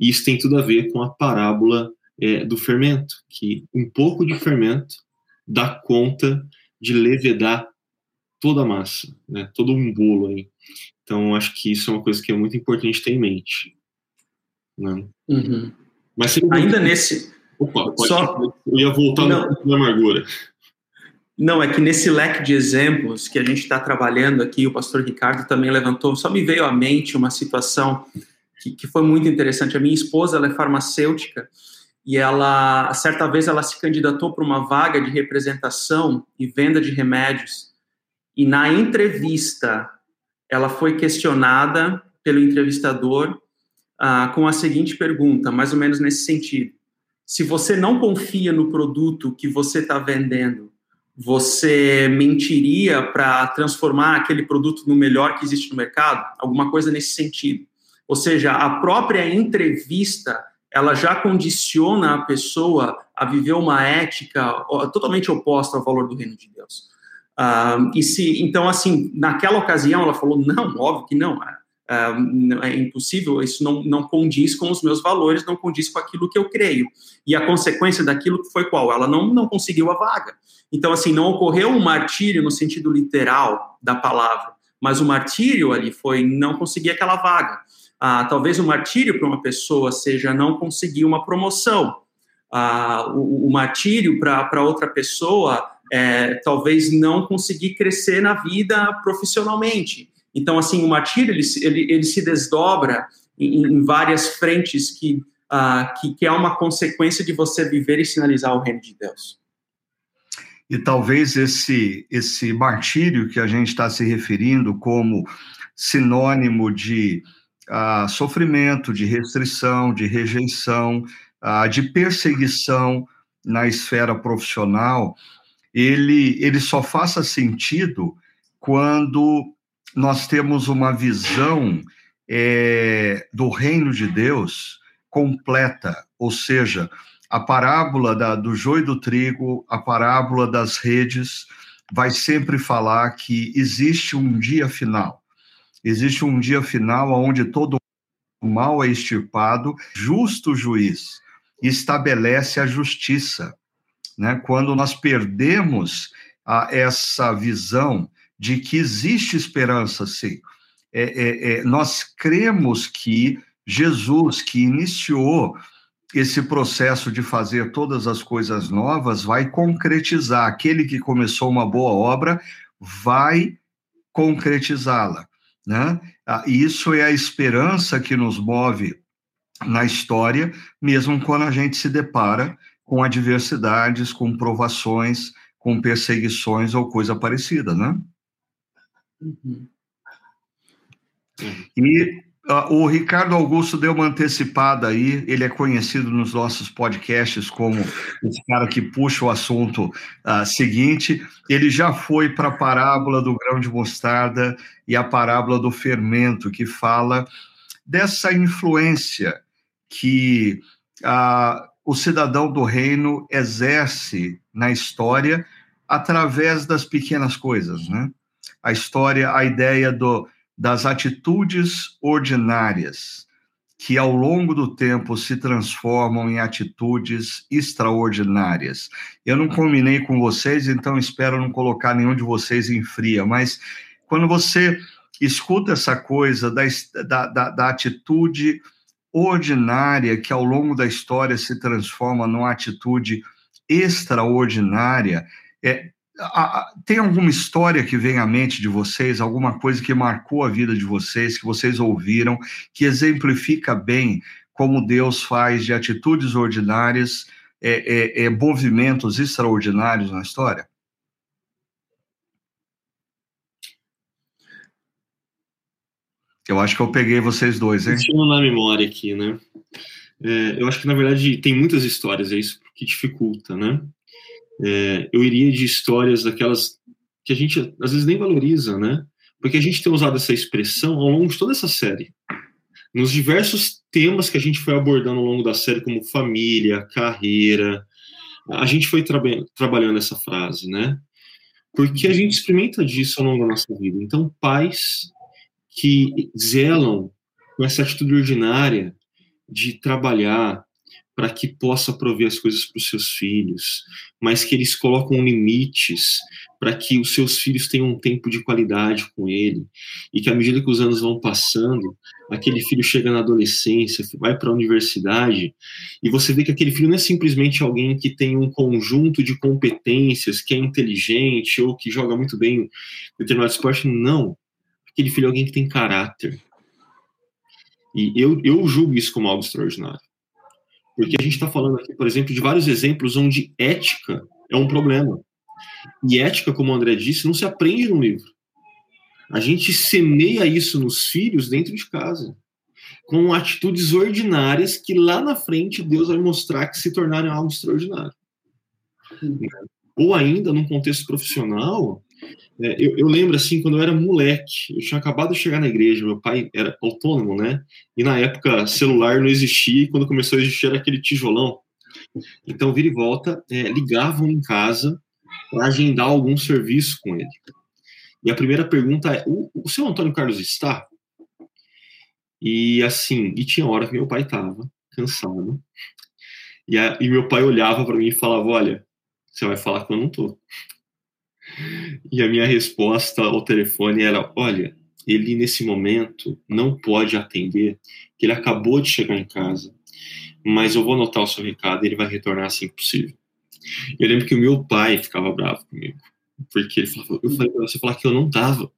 E isso tem tudo a ver com a parábola é, do fermento, que um pouco de fermento dá conta de levedar toda a massa, né? Todo um bolo aí. Então, acho que isso é uma coisa que é muito importante ter em mente. Né? Uhum. Mas ainda nesse Opa, pode, Só... eu ia voltar Não. no amargura. Não, é que nesse leque de exemplos que a gente está trabalhando aqui, o pastor Ricardo também levantou, só me veio à mente uma situação que, que foi muito interessante. A minha esposa, ela é farmacêutica, e ela, certa vez, ela se candidatou para uma vaga de representação e venda de remédios, e na entrevista, ela foi questionada pelo entrevistador ah, com a seguinte pergunta, mais ou menos nesse sentido se você não confia no produto que você está vendendo, você mentiria para transformar aquele produto no melhor que existe no mercado? Alguma coisa nesse sentido. Ou seja, a própria entrevista ela já condiciona a pessoa a viver uma ética totalmente oposta ao valor do reino de Deus. Uh, e se então assim naquela ocasião ela falou não, óbvio que não é impossível, isso não, não condiz com os meus valores, não condiz com aquilo que eu creio. E a consequência daquilo foi qual? Ela não, não conseguiu a vaga. Então, assim, não ocorreu um martírio no sentido literal da palavra, mas o martírio ali foi não conseguir aquela vaga. Ah, talvez o martírio para uma pessoa seja não conseguir uma promoção. Ah, o, o martírio para outra pessoa é talvez não conseguir crescer na vida profissionalmente. Então, assim, o martírio, ele, ele, ele se desdobra em, em várias frentes que, uh, que, que é uma consequência de você viver e sinalizar o reino de Deus. E talvez esse, esse martírio que a gente está se referindo como sinônimo de uh, sofrimento, de restrição, de rejeição, uh, de perseguição na esfera profissional, ele, ele só faça sentido quando nós temos uma visão é, do reino de Deus completa, ou seja, a parábola da, do joio e do trigo, a parábola das redes, vai sempre falar que existe um dia final. Existe um dia final onde todo mal é extirpado, justo juiz estabelece a justiça. Né? Quando nós perdemos a, essa visão de que existe esperança, sim. É, é, é, nós cremos que Jesus, que iniciou esse processo de fazer todas as coisas novas, vai concretizar. Aquele que começou uma boa obra vai concretizá-la. Né? Ah, isso é a esperança que nos move na história, mesmo quando a gente se depara com adversidades, com provações, com perseguições ou coisa parecida, né? Uhum. E uh, o Ricardo Augusto deu uma antecipada aí, ele é conhecido nos nossos podcasts como esse cara que puxa o assunto uh, seguinte. Ele já foi para a parábola do grão de mostarda e a parábola do fermento, que fala dessa influência que uh, o cidadão do reino exerce na história através das pequenas coisas, né? A história, a ideia do, das atitudes ordinárias, que ao longo do tempo se transformam em atitudes extraordinárias. Eu não combinei com vocês, então espero não colocar nenhum de vocês em fria, mas quando você escuta essa coisa da, da, da, da atitude ordinária que ao longo da história se transforma numa atitude extraordinária, é, tem alguma história que vem à mente de vocês, alguma coisa que marcou a vida de vocês, que vocês ouviram, que exemplifica bem como Deus faz de atitudes ordinárias é, é, é, movimentos extraordinários na história? Eu acho que eu peguei vocês dois, hein? Deixa na memória aqui, né? É, eu acho que, na verdade, tem muitas histórias, é isso que dificulta, né? É, eu iria de histórias daquelas que a gente, às vezes, nem valoriza, né? Porque a gente tem usado essa expressão ao longo de toda essa série. Nos diversos temas que a gente foi abordando ao longo da série, como família, carreira, a gente foi tra trabalhando essa frase, né? Porque a gente experimenta disso ao longo da nossa vida. Então, pais que zelam com essa atitude ordinária de trabalhar para que possa prover as coisas para os seus filhos, mas que eles colocam limites para que os seus filhos tenham um tempo de qualidade com ele, e que à medida que os anos vão passando, aquele filho chega na adolescência, vai para a universidade, e você vê que aquele filho não é simplesmente alguém que tem um conjunto de competências, que é inteligente ou que joga muito bem determinado esporte, não aquele filho é alguém que tem caráter. E eu, eu julgo isso como algo extraordinário. Porque a gente está falando aqui, por exemplo, de vários exemplos onde ética é um problema. E ética, como o André disse, não se aprende no livro. A gente semeia isso nos filhos dentro de casa, com atitudes ordinárias que lá na frente Deus vai mostrar que se tornaram algo extraordinário. Ou ainda, num contexto profissional, é, eu, eu, lembro assim, quando eu era moleque, eu tinha acabado de chegar na igreja, meu pai era autônomo, né? E na época celular não existia, e quando começou a existir era aquele tijolão. Então, vira e volta, é, ligavam em casa para agendar algum serviço com ele. E a primeira pergunta é: o, o seu Antônio Carlos está? E assim, e tinha hora que meu pai estava cansado. E, a, e meu pai olhava para mim e falava: Olha, você vai falar que eu não tô. E a minha resposta ao telefone era: olha, ele nesse momento não pode atender, que ele acabou de chegar em casa, mas eu vou anotar o seu recado e ele vai retornar assim que possível. Eu lembro que o meu pai ficava bravo comigo, porque ele falava, eu falei para você falar que eu não tava.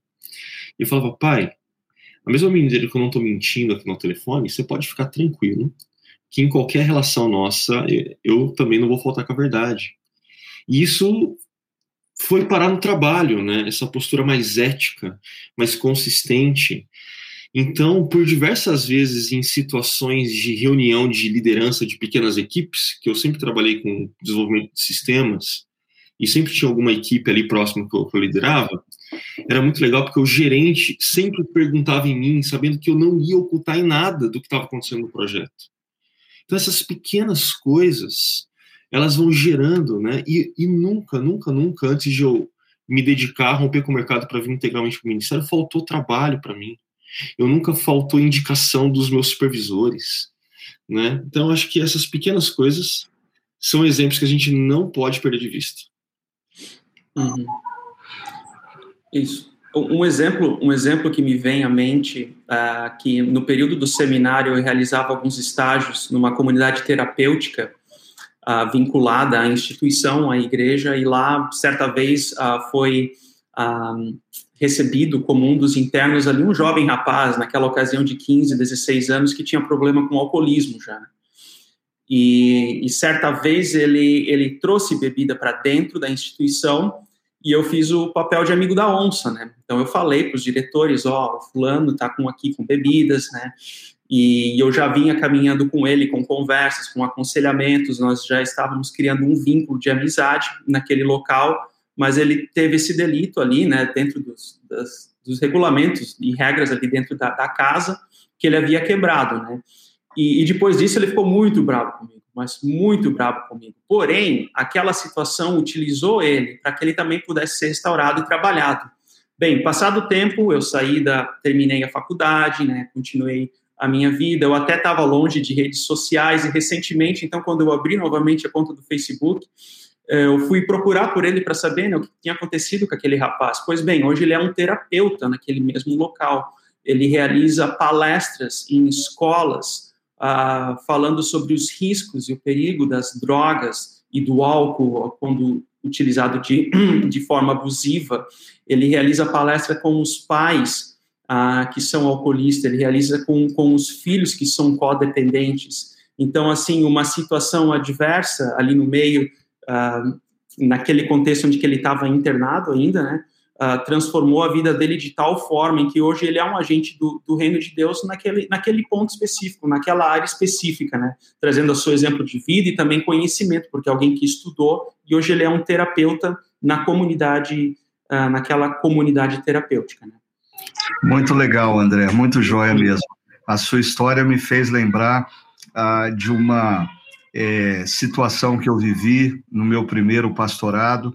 Eu falava, pai, a mesma medida que eu não estou mentindo aqui no telefone, você pode ficar tranquilo que em qualquer relação nossa, eu também não vou faltar com a verdade. E isso foi parar no trabalho, né? Essa postura mais ética, mais consistente. Então, por diversas vezes em situações de reunião de liderança de pequenas equipes, que eu sempre trabalhei com desenvolvimento de sistemas, e sempre tinha alguma equipe ali próxima que eu, que eu liderava, era muito legal porque o gerente sempre perguntava em mim, sabendo que eu não ia ocultar em nada do que estava acontecendo no projeto. Então, essas pequenas coisas elas vão gerando, né? E, e nunca, nunca, nunca, antes de eu me dedicar a romper com o mercado para vir integralmente para o ministério, faltou trabalho para mim. Eu nunca faltou indicação dos meus supervisores, né? Então, acho que essas pequenas coisas são exemplos que a gente não pode perder de vista. Uhum. Isso. Um exemplo, um exemplo que me vem à mente, uh, que no período do seminário eu realizava alguns estágios numa comunidade terapêutica uh, vinculada à instituição, à igreja, e lá, certa vez, uh, foi uh, recebido como um dos internos ali um jovem rapaz, naquela ocasião de 15, 16 anos, que tinha problema com alcoolismo já. E, e certa vez ele, ele trouxe bebida para dentro da instituição e eu fiz o papel de amigo da onça, né? Então eu falei para os diretores, ó, oh, fulano está com aqui com bebidas, né? E eu já vinha caminhando com ele, com conversas, com aconselhamentos, nós já estávamos criando um vínculo de amizade naquele local, mas ele teve esse delito ali, né, dentro dos, das, dos regulamentos e regras ali dentro da, da, casa, que ele havia quebrado, né. E, e, depois disso ele ficou muito bravo comigo, mas muito bravo comigo. Porém, aquela situação utilizou ele para que ele também pudesse ser restaurado e trabalhado. Bem, passado o tempo, eu saí da, terminei a faculdade, né, continuei a minha vida. Eu até estava longe de redes sociais e recentemente, então, quando eu abri novamente a conta do Facebook, eh, eu fui procurar por ele para saber né, o que tinha acontecido com aquele rapaz. Pois bem, hoje ele é um terapeuta naquele mesmo local. Ele realiza palestras em escolas, ah, falando sobre os riscos e o perigo das drogas e do álcool quando utilizado de, de forma abusiva. Ele realiza palestra com os pais ah, que são alcoolistas, ele realiza com, com os filhos que são codependentes. Então, assim, uma situação adversa ali no meio, ah, naquele contexto onde ele estava internado ainda, né, ah, transformou a vida dele de tal forma em que hoje ele é um agente do, do, reino de Deus naquele, naquele ponto específico, naquela área específica, né, trazendo o seu exemplo de vida e também conhecimento, porque é alguém que estudou e hoje ele é um terapeuta na comunidade, ah, naquela comunidade terapêutica, né. Muito legal, André, muito joia mesmo. A sua história me fez lembrar uh, de uma é, situação que eu vivi no meu primeiro pastorado,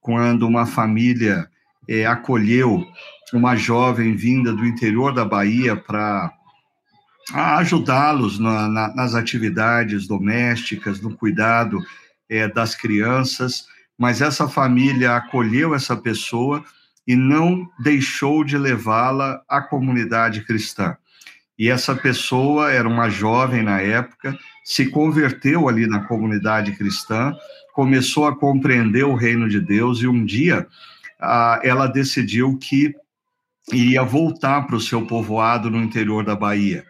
quando uma família é, acolheu uma jovem vinda do interior da Bahia para ajudá-los na, na, nas atividades domésticas, no cuidado é, das crianças, mas essa família acolheu essa pessoa e não deixou de levá-la à comunidade cristã. E essa pessoa era uma jovem na época, se converteu ali na comunidade cristã, começou a compreender o reino de Deus e um dia ela decidiu que iria voltar para o seu povoado no interior da Bahia.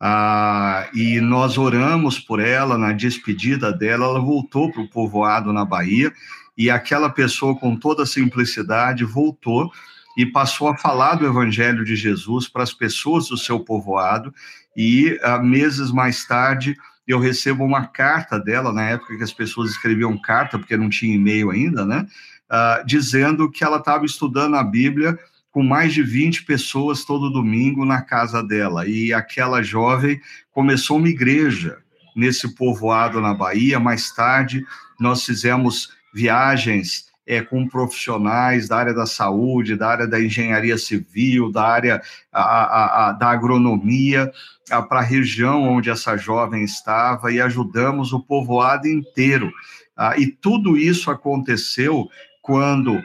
Ah, e nós oramos por ela, na despedida dela, ela voltou para o povoado na Bahia e aquela pessoa, com toda simplicidade, voltou e passou a falar do Evangelho de Jesus para as pessoas do seu povoado. E uh, meses mais tarde, eu recebo uma carta dela, na época que as pessoas escreviam carta, porque não tinha e-mail ainda, né? Uh, dizendo que ela estava estudando a Bíblia com mais de 20 pessoas todo domingo na casa dela. E aquela jovem começou uma igreja nesse povoado na Bahia. Mais tarde, nós fizemos viagens é, com profissionais da área da saúde, da área da engenharia civil, da área a, a, a, da agronomia, para a região onde essa jovem estava e ajudamos o povoado inteiro. Ah, e tudo isso aconteceu quando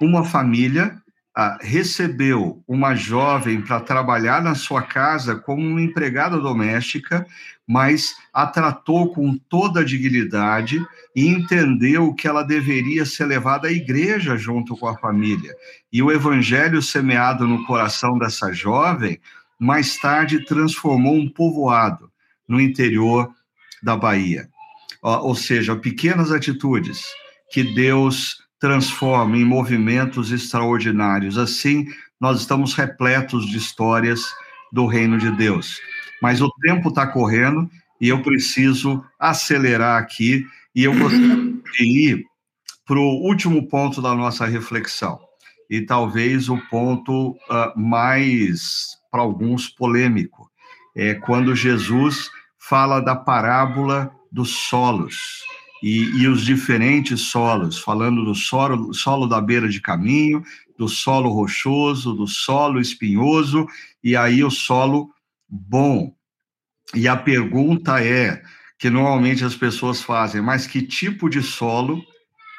uma família ah, recebeu uma jovem para trabalhar na sua casa como uma empregada doméstica, mas a tratou com toda a dignidade e entendeu que ela deveria ser levada à igreja junto com a família. E o evangelho semeado no coração dessa jovem, mais tarde transformou um povoado no interior da Bahia. Ou seja, pequenas atitudes que Deus transforma em movimentos extraordinários. Assim, nós estamos repletos de histórias do reino de Deus. Mas o tempo está correndo e eu preciso acelerar aqui e eu gostaria de ir para o último ponto da nossa reflexão e talvez o ponto uh, mais, para alguns, polêmico. É quando Jesus fala da parábola dos solos e, e os diferentes solos, falando do solo, solo da beira de caminho, do solo rochoso, do solo espinhoso, e aí o solo bom. E a pergunta é, que normalmente as pessoas fazem, mas que tipo de solo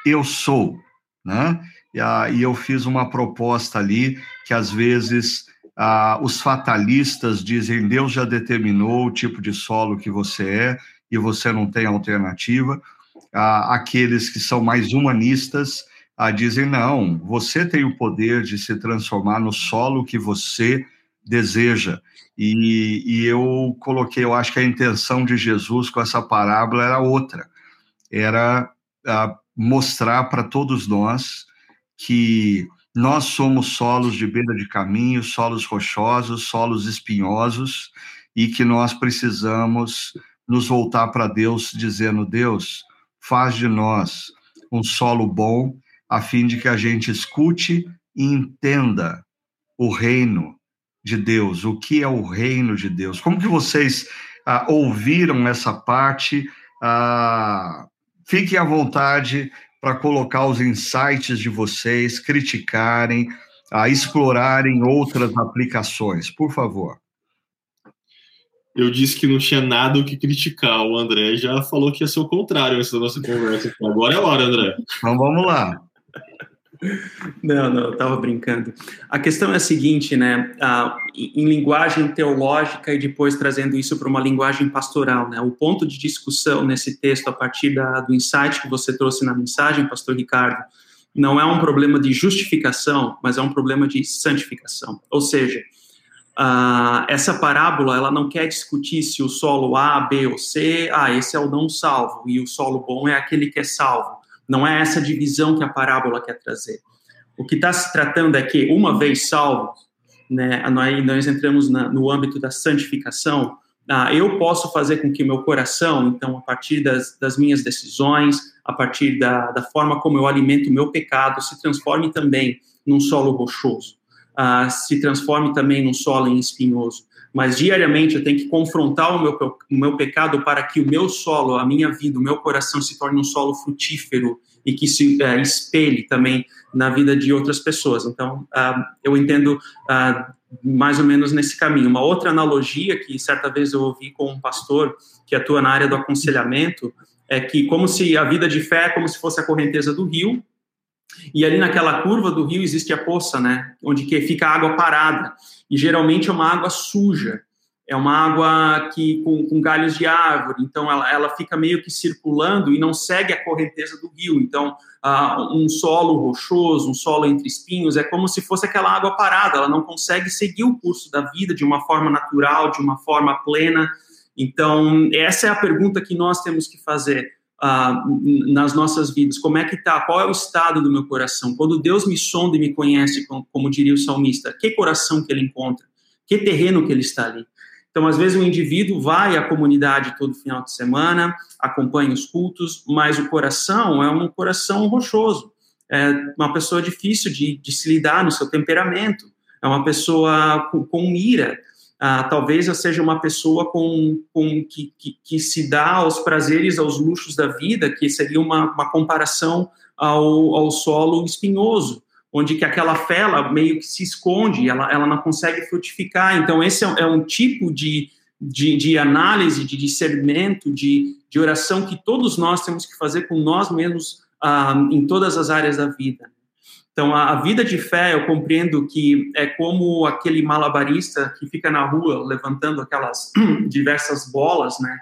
eu sou, né? E, a, e eu fiz uma proposta ali que às vezes ah, os fatalistas dizem Deus já determinou o tipo de solo que você é e você não tem alternativa ah, aqueles que são mais humanistas ah, dizem: não, você tem o poder de se transformar no solo que você deseja. E, e eu coloquei, eu acho que a intenção de Jesus com essa parábola era outra, era ah, mostrar para todos nós que nós somos solos de beira de caminho, solos rochosos, solos espinhosos, e que nós precisamos nos voltar para Deus dizendo: Deus, faz de nós um solo bom, a fim de que a gente escute e entenda o reino de Deus, o que é o reino de Deus. Como que vocês ah, ouviram essa parte ah, fiquem à vontade para colocar os insights de vocês, criticarem, a explorarem outras aplicações, por favor. Eu disse que não tinha nada o que criticar. O André já falou que ia ser o contrário essa nossa conversa. Agora é a hora, André. Então vamos lá. Não, não, eu estava brincando. A questão é a seguinte, né? Ah, em linguagem teológica e depois trazendo isso para uma linguagem pastoral, né? O ponto de discussão nesse texto, a partir da, do insight que você trouxe na mensagem, Pastor Ricardo, não é um problema de justificação, mas é um problema de santificação. Ou seja, ah, essa parábola ela não quer discutir se o solo A, B ou C, ah, esse é o não salvo e o solo bom é aquele que é salvo. Não é essa divisão que a parábola quer trazer. O que está se tratando é que, uma vez salvo, né, nós, nós entramos na, no âmbito da santificação, ah, eu posso fazer com que meu coração, então, a partir das, das minhas decisões, a partir da, da, forma como eu alimento o meu pecado, se transforme também num solo rochoso, ah, se transforme também num solo espinhoso mas diariamente eu tenho que confrontar o meu, o meu pecado para que o meu solo, a minha vida, o meu coração se torne um solo frutífero e que se é, espelhe também na vida de outras pessoas. Então, uh, eu entendo uh, mais ou menos nesse caminho. Uma outra analogia que certa vez eu ouvi com um pastor que atua na área do aconselhamento é que como se a vida de fé é como se fosse a correnteza do rio, e ali naquela curva do rio existe a poça, né? Onde que fica a água parada. E geralmente é uma água suja. É uma água que com, com galhos de árvore. Então ela, ela fica meio que circulando e não segue a correnteza do rio. Então uh, um solo rochoso, um solo entre espinhos, é como se fosse aquela água parada. Ela não consegue seguir o curso da vida de uma forma natural, de uma forma plena. Então essa é a pergunta que nós temos que fazer uh, nas nossas vidas? Como é que está? Qual é o estado do meu coração? Quando Deus me sonda e me conhece, como, como diria o salmista, que coração que ele encontra? Que terreno que ele está ali? Então, às vezes, o indivíduo vai à comunidade todo final de semana, acompanha os cultos, mas o coração é um coração rochoso. É uma pessoa difícil de, de se lidar no seu temperamento. É uma pessoa com, com ira. Ah, talvez eu seja uma pessoa com, com que, que, que, se dá aos prazeres, aos luxos da vida, que seria uma, uma comparação ao, ao solo espinhoso, onde que aquela fé ela meio que se esconde, ela, ela não consegue frutificar. Então, esse é, é um tipo de, de, de, análise, de discernimento, de, de oração que todos nós temos que fazer com nós mesmos ah, em todas as áreas da vida. Então, a, a, vida de fé, eu compreendo que é como aquele malabarista que fica na rua levantando aquelas diversas bolas, né?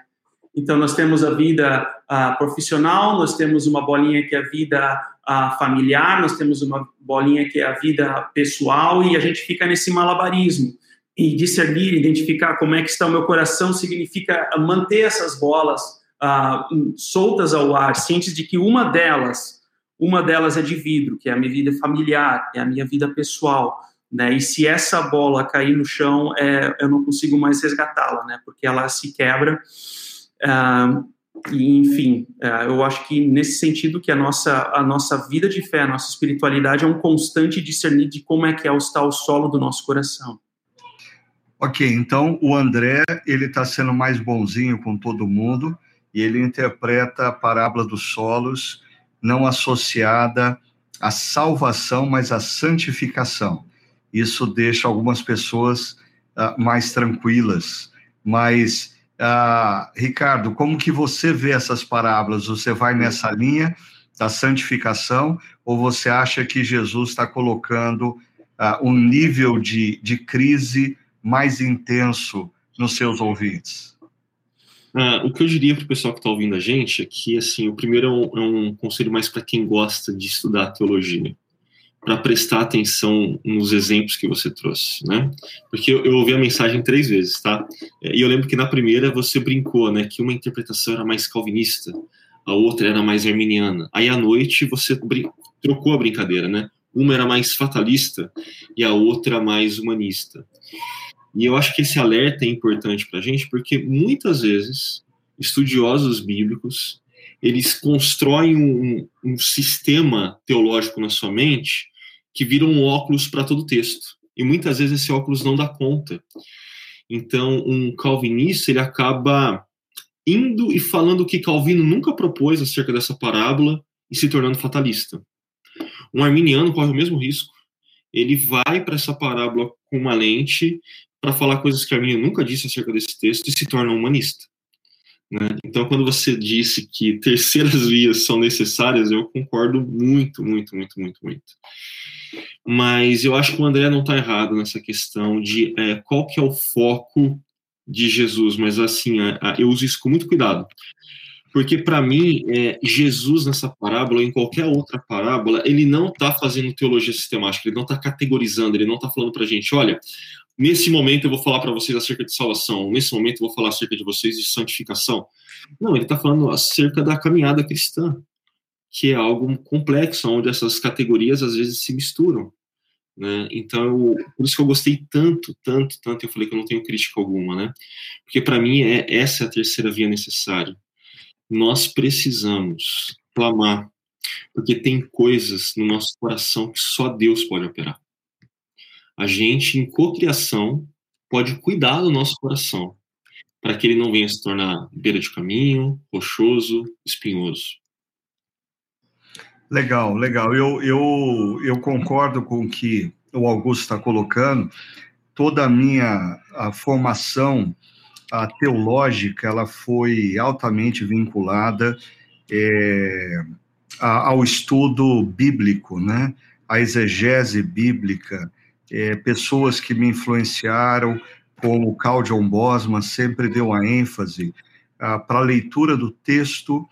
Então, nós temos a vida uh, profissional, nós temos uma bolinha que é a vida uh, familiar, nós temos uma bolinha que é a vida pessoal, e a gente fica nesse malabarismo. E discernir, identificar como é que está o meu coração, significa manter essas bolas uh, soltas ao ar, cientes de que uma delas uma delas é de vidro, que é a minha vida familiar, é a minha vida pessoal, né? E se essa bola cair no chão, é, eu não consigo mais resgatá-la, né? Porque ela se quebra. Uh, e, enfim, uh, eu acho que nesse sentido que a nossa a nossa vida de fé, a nossa espiritualidade é um constante discernir de como é que é está o solo do nosso coração. Ok, então o André ele está sendo mais bonzinho com todo mundo e ele interpreta a parábola dos solos não associada à salvação, mas à santificação. Isso deixa algumas pessoas uh, mais tranquilas. Mas, uh, Ricardo, como que você vê essas parábolas? Você vai nessa linha da santificação ou você acha que Jesus está colocando uh, um nível de, de crise mais intenso nos seus ouvintes? Ah, o que eu diria para o pessoal que está ouvindo a gente é que, assim, o primeiro é um, é um conselho mais para quem gosta de estudar teologia, para prestar atenção nos exemplos que você trouxe, né? Porque eu, eu, ouvi a mensagem três vezes, tá? E eu lembro que na primeira você brincou, né, que uma interpretação era mais calvinista, a outra era mais arminiana. Aí à noite você trocou a brincadeira, né? Uma era mais fatalista e a outra mais humanista. E eu acho que esse alerta é importante para a gente, porque muitas vezes estudiosos bíblicos eles constroem um, um sistema teológico na sua mente que vira um óculos para todo o texto. E muitas vezes esse óculos não dá conta. Então, um calvinista ele acaba indo e falando o que Calvino nunca propôs acerca dessa parábola e se tornando fatalista. Um arminiano corre o mesmo risco. Ele vai para essa parábola com uma lente para falar coisas que Arminio nunca disse acerca desse texto e se torna humanista. Né? Então, quando você disse que terceiras vias são necessárias, eu concordo muito, muito, muito, muito, muito. Mas eu acho que o André não está errado nessa questão de é, qual que é o foco de Jesus, mas assim, a, a, eu uso isso com muito cuidado. Porque, para mim, é, Jesus, nessa parábola, ou em qualquer outra parábola, ele não está fazendo teologia sistemática, ele não está categorizando, ele não está falando para a gente, olha, nesse momento eu vou falar para vocês acerca de salvação, nesse momento eu vou falar acerca de vocês de santificação. Não, ele está falando acerca da caminhada cristã, que é algo complexo, onde essas categorias às vezes se misturam. Né? Então, eu, por isso que eu gostei tanto, tanto, tanto, eu falei que eu não tenho crítica alguma, né? Porque para mim é essa é a terceira via necessária. Nós precisamos clamar, porque tem coisas no nosso coração que só Deus pode operar. A gente, em cocriação, pode cuidar do nosso coração, para que ele não venha se tornar beira de caminho, rochoso, espinhoso. Legal, legal. Eu, eu, eu concordo com o que o Augusto está colocando. Toda a minha a formação a teológica ela foi altamente vinculada é, a, ao estudo bíblico, né? A exegese bíblica. É, pessoas que me influenciaram, como Carl John Bosman, sempre deu a ênfase para a leitura do texto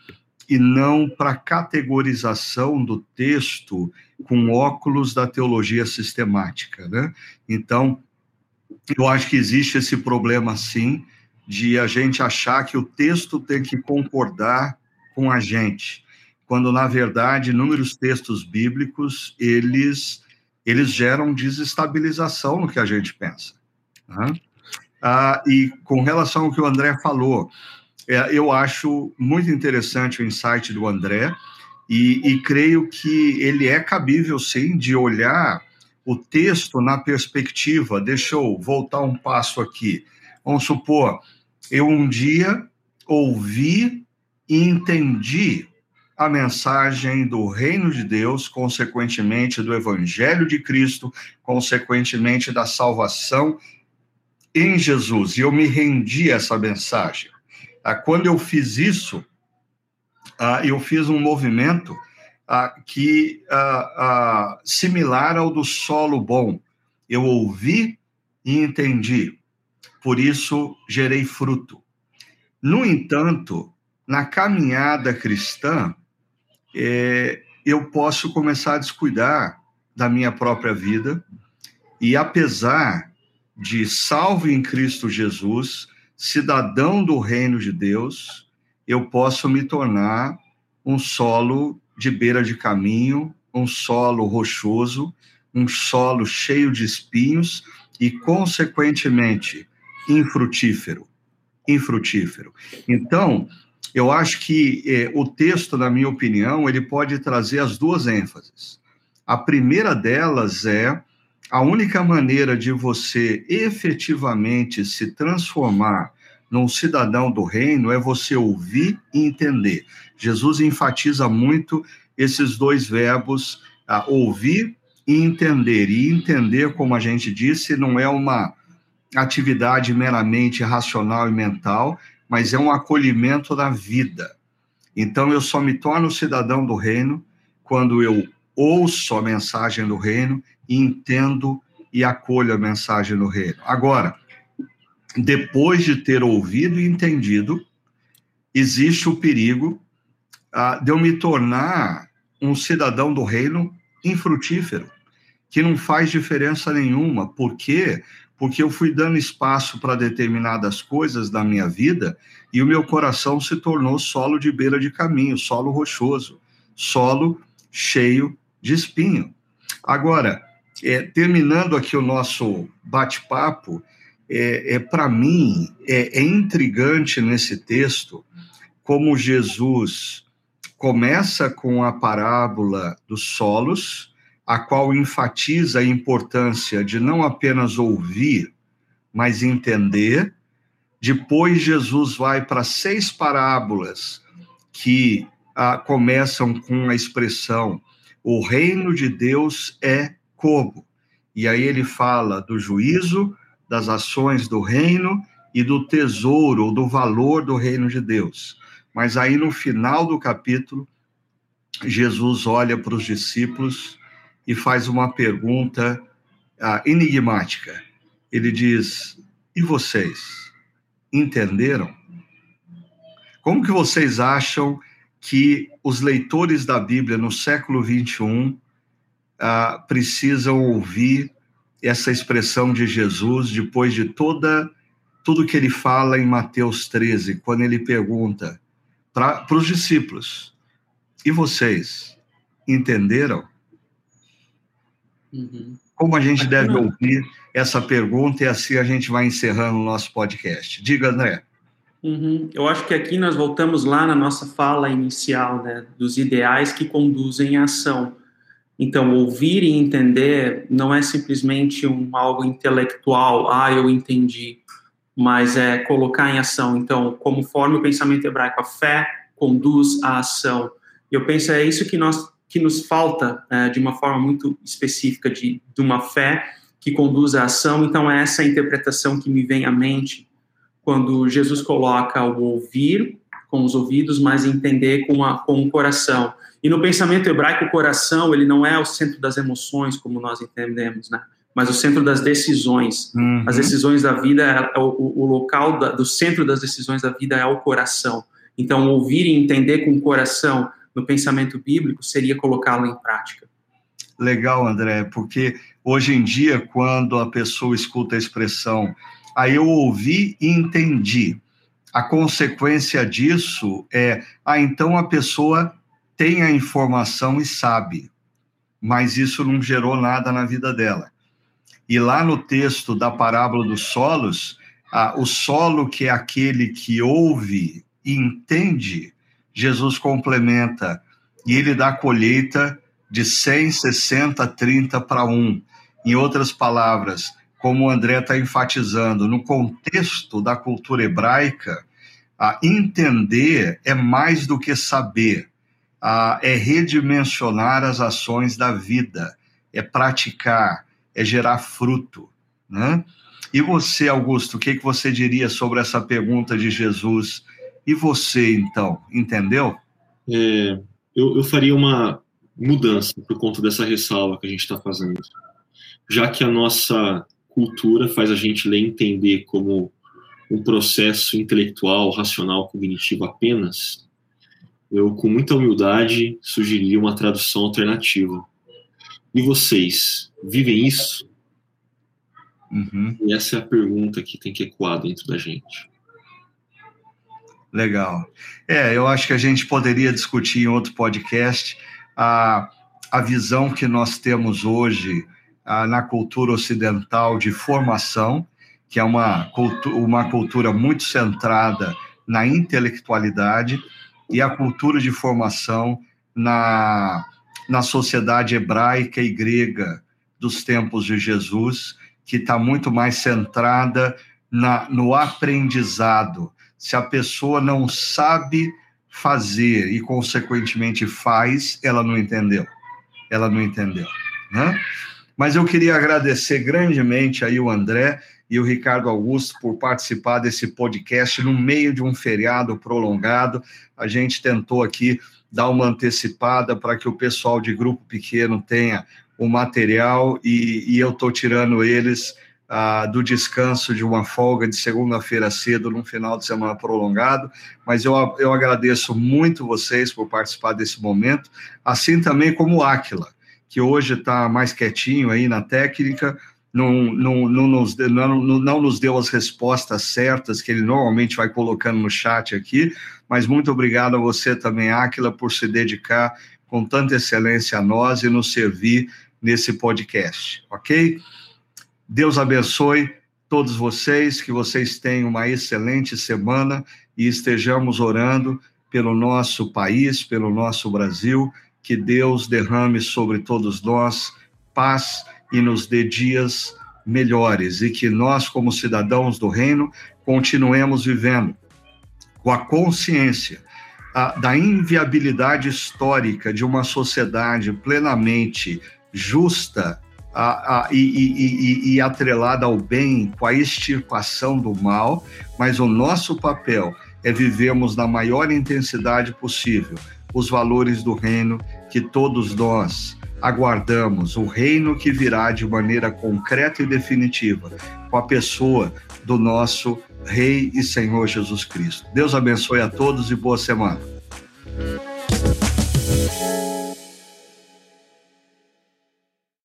e não para categorização do texto com óculos da teologia sistemática, né? Então, eu acho que existe esse problema, sim, de a gente achar que o texto tem que concordar com a gente, quando, na verdade, inúmeros textos bíblicos, eles, eles geram desestabilização no que a gente pensa. Né? Ah, e com relação ao que o André falou, é, eu acho muito interessante o insight do André e, e creio que ele é cabível, sim, de olhar o texto na perspectiva. Deixa eu voltar um passo aqui. Vamos supor, eu um dia ouvi e entendi a mensagem do reino de Deus, consequentemente do evangelho de Cristo, consequentemente da salvação em Jesus, e eu me rendi a essa mensagem. Ah, quando eu fiz isso, ah, eu fiz um movimento ah, que similar ao do solo bom. Eu ouvi e entendi, por isso gerei fruto. No entanto, na caminhada cristã, é, eu posso começar a descuidar da minha própria vida, e apesar de salvo em Cristo Jesus, cidadão do reino de Deus, eu posso me tornar um solo de beira de caminho, um solo rochoso, um solo cheio de espinhos e, consequentemente, infrutífero. Infrutífero. Então, eu acho que eh, o texto, na minha opinião, ele pode trazer as duas ênfases. A primeira delas é a única maneira de você efetivamente se transformar num cidadão do reino é você ouvir e entender. Jesus enfatiza muito esses dois verbos, ouvir e entender. E entender, como a gente disse, não é uma atividade meramente racional e mental, mas é um acolhimento da vida. Então, eu só me torno cidadão do reino quando eu ouço a mensagem do reino entendo e acolho a mensagem do reino. Agora, depois de ter ouvido e entendido, existe o perigo ah, de eu me tornar um cidadão do reino infrutífero, que não faz diferença nenhuma. Por quê? Porque eu fui dando espaço para determinadas coisas da minha vida e o meu coração se tornou solo de beira de caminho, solo rochoso, solo cheio de espinho. Agora, é, terminando aqui o nosso bate-papo, é, é para mim é, é intrigante nesse texto como Jesus começa com a parábola dos solos, a qual enfatiza a importância de não apenas ouvir, mas entender. Depois, Jesus vai para seis parábolas que ah, começam com a expressão: o reino de Deus é como. E aí ele fala do juízo, das ações do reino e do tesouro, do valor do reino de Deus. Mas aí no final do capítulo, Jesus olha para os discípulos e faz uma pergunta ah, enigmática. Ele diz: E vocês entenderam? Como que vocês acham que os leitores da Bíblia no século 21 ah, precisam ouvir essa expressão de Jesus depois de toda tudo que ele fala em Mateus 13, quando ele pergunta para os discípulos: E vocês entenderam? Uhum. Como a gente deve ouvir essa pergunta e assim a gente vai encerrando o nosso podcast. Diga, André. Uhum. Eu acho que aqui nós voltamos lá na nossa fala inicial, né, dos ideais que conduzem à ação. Então, ouvir e entender não é simplesmente um algo intelectual, ah, eu entendi, mas é colocar em ação. Então, como forma o pensamento hebraico, a fé conduz à ação. Eu penso é isso que nós que nos falta é, de uma forma muito específica de, de uma fé que conduz à ação. Então, é essa interpretação que me vem à mente quando Jesus coloca o ouvir com os ouvidos, mas entender com, a, com o coração. E no pensamento hebraico, o coração ele não é o centro das emoções, como nós entendemos, né? mas o centro das decisões. Uhum. As decisões da vida, é, é o, o local da, do centro das decisões da vida é o coração. Então, ouvir e entender com o coração no pensamento bíblico seria colocá-lo em prática. Legal, André, porque hoje em dia, quando a pessoa escuta a expressão, aí eu ouvi e entendi, a consequência disso é, ah, então a pessoa tem a informação e sabe, mas isso não gerou nada na vida dela. E lá no texto da parábola dos solos, ah, o solo que é aquele que ouve e entende, Jesus complementa, e ele dá colheita de 100, 60, 30 para 1. Em outras palavras, como o André está enfatizando, no contexto da cultura hebraica, ah, entender é mais do que saber ah, é redimensionar as ações da vida, é praticar, é gerar fruto. Né? E você, Augusto, o que, que você diria sobre essa pergunta de Jesus? E você, então, entendeu? É, eu, eu faria uma mudança por conta dessa ressalva que a gente está fazendo. Já que a nossa cultura faz a gente ler e entender como um processo intelectual, racional, cognitivo apenas, eu, com muita humildade, sugeriria uma tradução alternativa. E vocês, vivem isso? Uhum. E essa é a pergunta que tem que ecoar dentro da gente. Legal. É, eu acho que a gente poderia discutir em outro podcast a, a visão que nós temos hoje a, na cultura ocidental de formação, que é uma, cultu uma cultura muito centrada na intelectualidade, e a cultura de formação na, na sociedade hebraica e grega dos tempos de Jesus, que está muito mais centrada na, no aprendizado. Se a pessoa não sabe fazer e, consequentemente, faz, ela não entendeu. Ela não entendeu. Né? Mas eu queria agradecer grandemente aí o André e o Ricardo Augusto por participar desse podcast no meio de um feriado prolongado. A gente tentou aqui dar uma antecipada para que o pessoal de grupo pequeno tenha o material e, e eu estou tirando eles ah, do descanso de uma folga de segunda-feira cedo, num final de semana prolongado, mas eu, eu agradeço muito vocês por participar desse momento, assim também como o Áquila, que hoje está mais quietinho aí na técnica, não, não, não, nos, não, não nos deu as respostas certas que ele normalmente vai colocando no chat aqui, mas muito obrigado a você também, Áquila, por se dedicar com tanta excelência a nós e nos servir nesse podcast, ok? Deus abençoe todos vocês, que vocês tenham uma excelente semana e estejamos orando pelo nosso país, pelo nosso Brasil, que Deus derrame sobre todos nós paz e nos dê dias melhores e que nós, como cidadãos do reino, continuemos vivendo com a consciência a, da inviabilidade histórica de uma sociedade plenamente justa a, a, e, e, e, e atrelada ao bem, com a extirpação do mal, mas o nosso papel é vivermos na maior intensidade possível os valores do reino que todos nós aguardamos, o reino que virá de maneira concreta e definitiva com a pessoa do nosso Rei e Senhor Jesus Cristo. Deus abençoe a todos e boa semana.